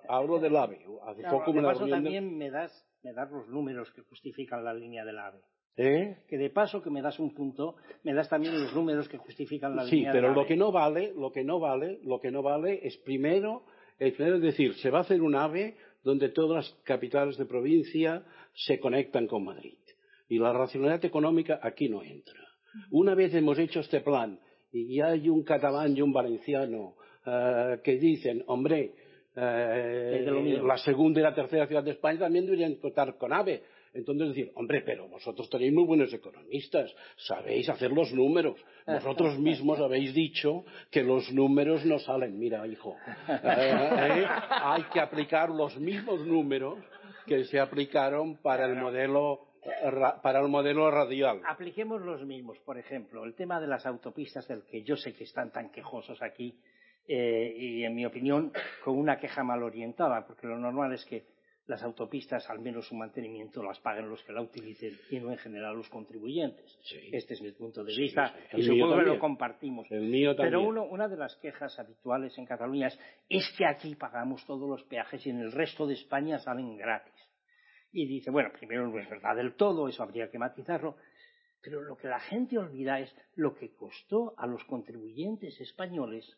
hablo del AVE. Hace claro, poco de me paso la también me das, me das los números que justifican la línea del AVE. ¿Eh? Que de paso que me das un punto, me das también los números que justifican la sí, línea pero del lo AVE. que no vale, lo que no vale, lo que no vale es primero, es primero decir, se va a hacer un AVE donde todas las capitales de provincia se conectan con Madrid. Y la racionalidad económica aquí no entra. Una vez hemos hecho este plan y ya hay un catalán y un valenciano uh, que dicen, hombre, uh, la segunda y la tercera ciudad de España también deberían contar con AVE. Entonces decir, hombre, pero vosotros tenéis muy buenos economistas, sabéis hacer los números. Vosotros mismos habéis dicho que los números no salen. Mira, hijo, eh, hay que aplicar los mismos números que se aplicaron para el modelo para el modelo radial. Apliquemos los mismos, por ejemplo, el tema de las autopistas, del que yo sé que están tan quejosos aquí, eh, y en mi opinión, con una queja mal orientada, porque lo normal es que las autopistas, al menos su mantenimiento, las paguen los que la utilicen y no en general los contribuyentes. Sí. Este es mi punto de vista sí. y supongo que lo compartimos. El mío también. Pero uno, una de las quejas habituales en Cataluña es, es que aquí pagamos todos los peajes y en el resto de España salen gratis. Y dice, bueno, primero no es verdad del todo, eso habría que matizarlo, pero lo que la gente olvida es lo que costó a los contribuyentes españoles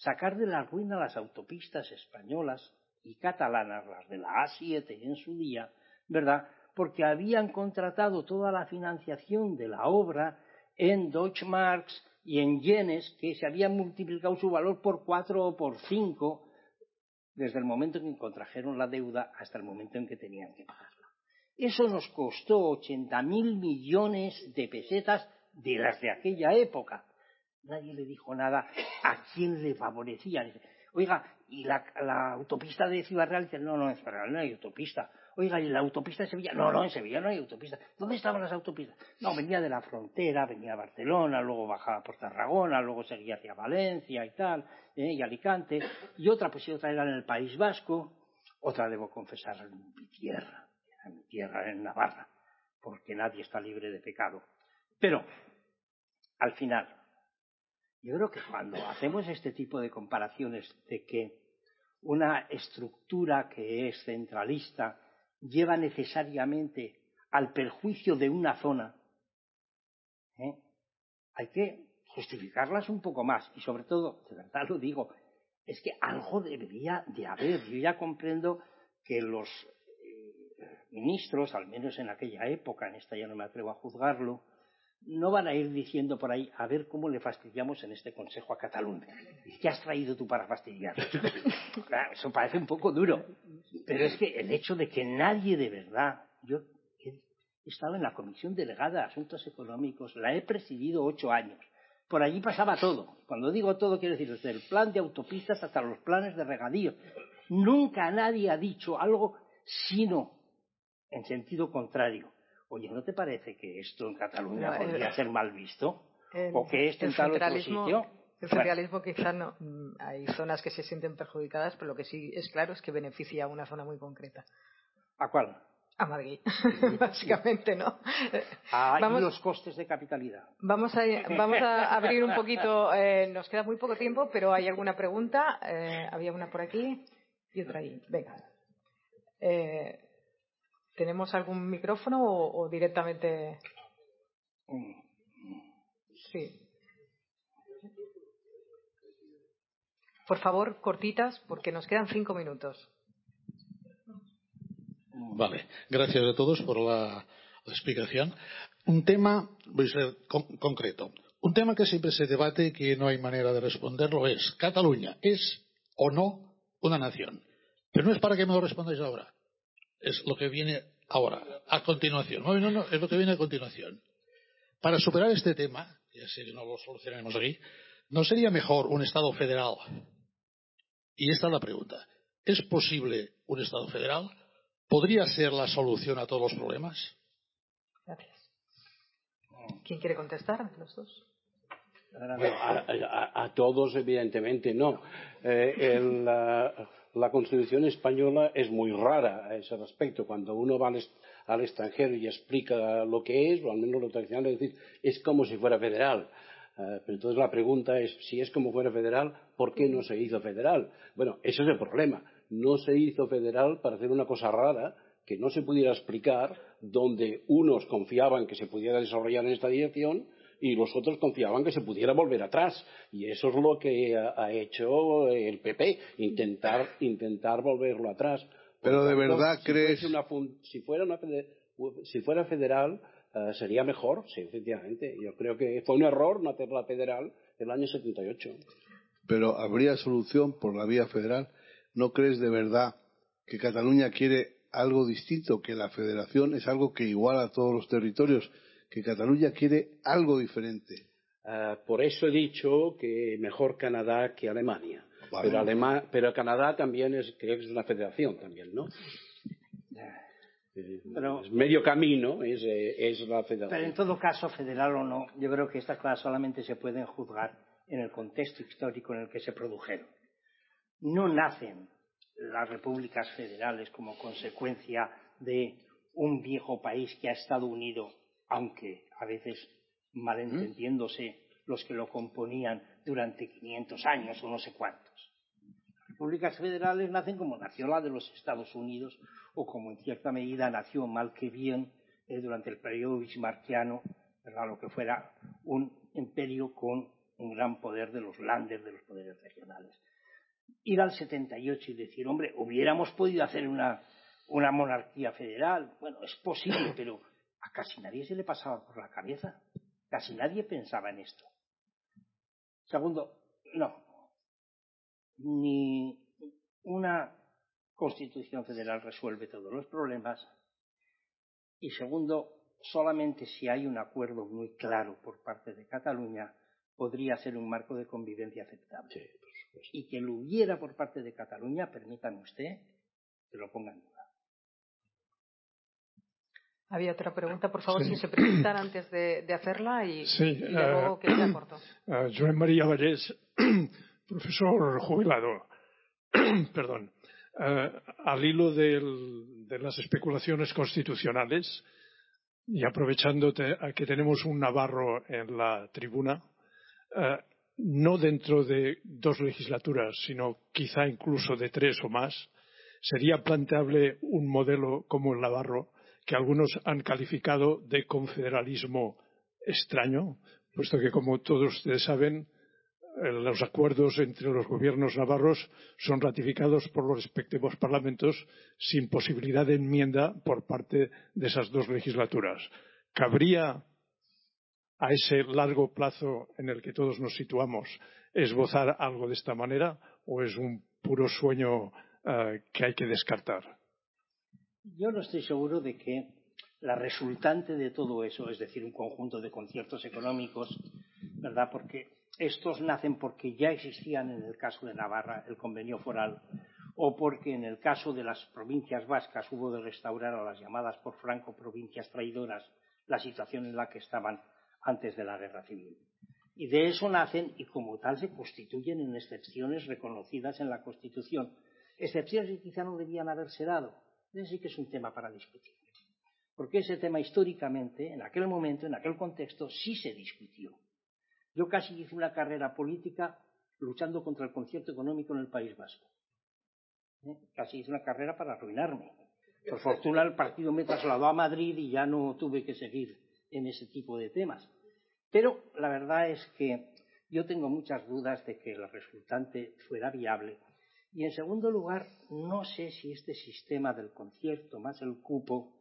sacar de la ruina las autopistas españolas y catalanas, las de la A7 en su día, ¿verdad? Porque habían contratado toda la financiación de la obra en Deutschmarks y en yenes que se habían multiplicado su valor por cuatro o por cinco desde el momento en que contrajeron la deuda hasta el momento en que tenían que pagarla. Eso nos costó 80.000 millones de pesetas de las de aquella época. Nadie le dijo nada a quién le favorecía. Oiga, ¿y la, la autopista de Ciudad Real? Dice, no, no, en Ciudad Real no hay autopista. Oiga, ¿y la autopista de Sevilla? No, no, en Sevilla no hay autopista. ¿Dónde estaban las autopistas? No, venía de la frontera, venía a Barcelona, luego bajaba por Tarragona, luego seguía hacia Valencia y tal, ¿eh? y Alicante. Y otra, pues y otra era en el País Vasco, otra, debo confesar, en mi tierra, en mi tierra, en Navarra, porque nadie está libre de pecado. Pero, al final, yo creo que cuando hacemos este tipo de comparaciones de que una estructura que es centralista lleva necesariamente al perjuicio de una zona, ¿eh? hay que justificarlas un poco más y sobre todo, de verdad lo digo, es que algo debería de haber. Yo ya comprendo que los eh, ministros, al menos en aquella época, en esta ya no me atrevo a juzgarlo, no van a ir diciendo por ahí a ver cómo le fastidiamos en este Consejo a Cataluña. ¿Qué has traído tú para fastidiar? Claro, eso parece un poco duro, pero es que el hecho de que nadie de verdad, yo he estado en la Comisión Delegada de Asuntos Económicos, la he presidido ocho años. Por allí pasaba todo. Cuando digo todo, quiero decir desde el plan de autopistas hasta los planes de regadío. Nunca nadie ha dicho algo sino en sentido contrario. Oye, ¿no te parece que esto en Cataluña podría ser mal visto? ¿O que esto en tal otro sitio? El centralismo quizá no. Mm, hay zonas que se sienten perjudicadas, pero lo que sí es claro es que beneficia a una zona muy concreta. ¿A cuál? A Madrid, básicamente, ¿no? Ah, vamos, los costes de capitalidad. Vamos a, vamos a abrir un poquito, eh, nos queda muy poco tiempo, pero hay alguna pregunta. Eh, había una por aquí y otra ahí. Venga. Eh, ¿Tenemos algún micrófono o, directamente? Sí. Por favor, cortitas, porque nos quedan cinco minutos. Vale, gracias a todos por la, explicación. Un tema, voy a ser concreto. Un tema que siempre se debate y que no hay manera de responderlo es, ¿Cataluña es o no una nación? Pero no es para que me lo respondáis ahora. Es lo que viene ahora, a continuación. No, no, no, es lo que viene a continuación. Para superar este tema, ya sé que no lo solucionaremos aquí, ¿no sería mejor un Estado federal? Y esta es la pregunta. ¿Es posible un Estado federal? ¿Podría ser la solución a todos los problemas? Gracias. ¿Quién quiere contestar? Los dos. a, todos, evidentemente, no. Eh, la, Constitución española es muy rara a ese respecto. Cuando uno va al, extranjero y explica lo que es, o al menos lo tradicional es decir, es como si fuera federal. Eh, pero entonces la pregunta es, si es como fuera federal, ¿por qué no se hizo federal? Bueno, ese es el problema no se hizo federal para hacer una cosa rara que no se pudiera explicar, donde unos confiaban que se pudiera desarrollar en esta dirección y los otros confiaban que se pudiera volver atrás. Y eso es lo que ha, hecho el PP, intentar, intentar volverlo atrás. Pero de verdad si crees. si, fuera si fuera federal, eh, sería mejor, sí, efectivamente. Yo creo que fue un error no hacerla federal el año 78. Pero habría solución por la vía federal. ¿No crees de verdad que Cataluña quiere algo distinto, que la federación es algo que iguala a todos los territorios, que Cataluña quiere algo diferente? Ah, por eso he dicho que mejor Canadá que Alemania. Pero, pero Canadá también es, creo que es una federación también, ¿no? Eh, pero, es medio camino es, eh, es, la federación. Pero en todo caso, federal o no, yo creo que estas cosas solamente se pueden juzgar en el contexto histórico en el que se produjeron no nacen las repúblicas federales como consecuencia de un viejo país que ha estado unido, aunque a veces malentendiéndose los que lo componían durante 500 años o no sé cuántos. Las repúblicas federales nacen como nació la de los Estados Unidos o como en cierta medida nació mal que bien eh, durante el periodo bismarckiano, lo que fuera un imperio con un gran poder de los landers, de los poderes regionales ir al 78 y decir, hombre, hubiéramos podido hacer una, una monarquía federal. Bueno, es posible, pero a casi nadie se le pasaba por la cabeza. Casi nadie pensaba en esto. Segundo, no. Ni una constitución federal resuelve todos los problemas. Y segundo, solamente si hay un acuerdo muy claro por parte de Cataluña podría ser un marco de convivencia aceptable y que lo hubiera por parte de Cataluña, permítame usted que lo ponga en duda. Había otra pregunta, por favor, si se presentan antes de, hacerla y, luego uh, que se corto. Uh, Joan María Vallés, profesor jubilado. Perdón. Uh, al hilo de las especulaciones constitucionales y aprovechando que tenemos un Navarro en la tribuna, no dentro de dos legislaturas, sino quizá incluso de tres o más, sería planteable un modelo como el navarro, que algunos han calificado de confederalismo extraño, puesto que, como todos ustedes saben, eh, los acuerdos entre los gobiernos navarros son ratificados por los respectivos parlamentos sin posibilidad de enmienda por parte de esas dos legislaturas. ¿Cabría a ese largo plazo en el que todos nos situamos esbozar algo de esta manera o es un puro sueño eh, que hay que descartar? Yo no estoy seguro de que la resultante de todo eso, es decir, un conjunto de conciertos económicos, ¿verdad? Porque estos nacen porque ya existían en el caso de Navarra el convenio foral o porque en el caso de las provincias vascas hubo de restaurar a las llamadas por Franco provincias traidoras la situación en la que estaban antes de la guerra civil. Y de eso nacen y como tal se constituyen en excepciones reconocidas en la Constitución. Excepciones que quizá no debían haberse dado. Ese que es un tema para discutir. Porque ese tema históricamente, en aquel momento, en aquel contexto, sí se discutió. Yo casi hice una carrera política luchando contra el concierto económico en el País Vasco. ¿Eh? Casi hice una carrera para arruinarme. Por fortuna el partido me trasladó a Madrid y ya no tuve que seguir en ese tipo de temas. Pero la verdad es que yo tengo muchas dudas de que el resultante fuera viable. Y en segundo lugar, no sé si este sistema del concierto más el cupo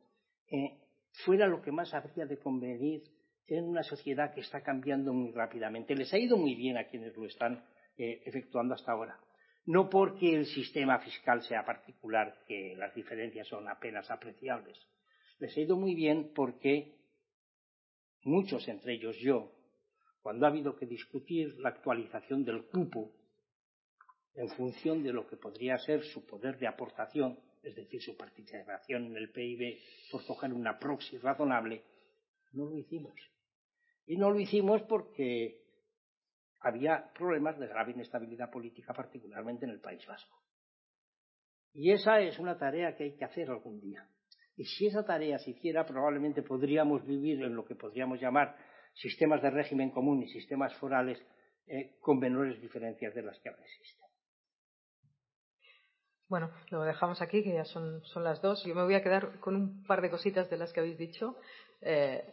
eh, fuera lo que más habría de convenir en una sociedad que está cambiando muy rápidamente. Les ha ido muy bien a quienes lo están eh, efectuando hasta ahora. No porque el sistema fiscal sea particular, que las diferencias son apenas apreciables. Les ha ido muy bien porque muchos, entre ellos yo, cuando ha habido que discutir la actualización del cupo en función de lo que podría ser su poder de aportación, es decir, su participación en el PIB, por coger una proxy razonable, no lo hicimos. Y no lo hicimos porque había problemas de grave inestabilidad política, particularmente en el País Vasco. Y esa es una tarea que hay que hacer algún día. Y si esa tarea se hiciera, probablemente podríamos vivir en lo que podríamos llamar sistemas de régimen común y sistemas forales eh, con menores diferencias de las que ahora existen. Bueno, lo dejamos aquí, que ya son, las dos. Yo me voy a quedar con un par de cositas de las que habéis dicho. Eh,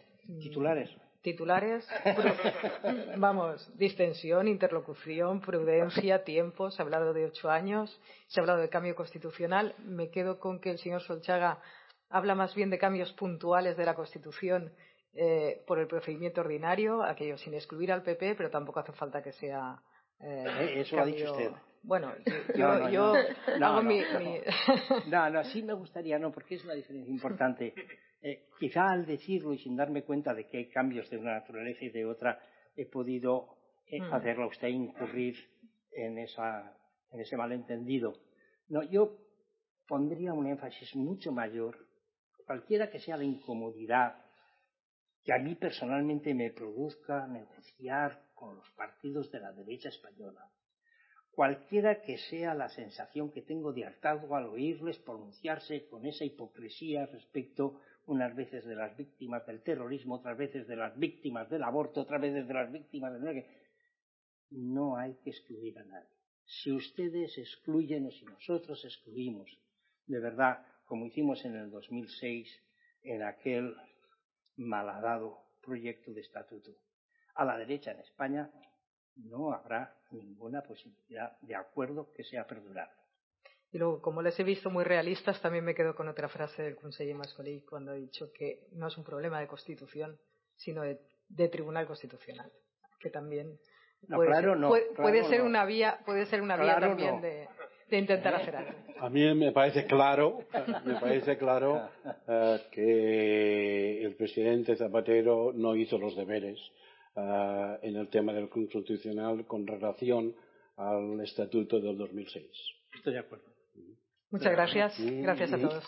Titulares. Titulares. vamos, distensión, interlocución, prudencia, tiempo. Se ha hablado de ocho años. Se ha hablado de cambio constitucional. Me quedo con que el señor Solchaga habla más bien de cambios puntuales de la Constitución eh, por el procedimiento ordinario, aquello sin excluir al PP, pero tampoco hace falta que sea. Eh Eso lo ha dicho usted. Bueno, yo, yo, hago mi, No, no, sí me gustaría, no, porque es una diferencia importante. Eh, quizá al decirlo y sin darme cuenta de que hay cambios de una naturaleza y de otra, he podido eh, mm. hacerlo a usted incurrir en, esa, en ese malentendido. No, yo pondría un énfasis mucho mayor cualquiera que sea la incomodidad que a mí personalmente me produzca negociar con los partidos de la derecha española, cualquiera que sea la sensación que tengo de hartazgo al oírles pronunciarse con esa hipocresía respecto unas veces de las víctimas del terrorismo, otras veces de las víctimas del aborto, otras veces de las víctimas del... No hay que excluir a nadie. Si ustedes excluyen o si nosotros excluimos, de verdad, como hicimos en el 2006 en aquel malhadado proyecto de estatuto. A la derecha en España no habrá ninguna posibilidad de acuerdo que sea perdurable. Y luego, como les he visto muy realistas, también me quedo con otra frase del conseller Mascolí cuando ha dicho que no es un problema de constitución, sino de, tribunal constitucional, que también puede, ser, puede, ser una vía, puede ser una vía también de, de intentar hacer algo. A mí me parece claro, me parece claro eh, que el presidente Zapatero no hizo los deberes eh, en el tema del constitucional con relación al estatuto del 2006. Estoy de acuerdo. Muchas gracias. Gracias a todos.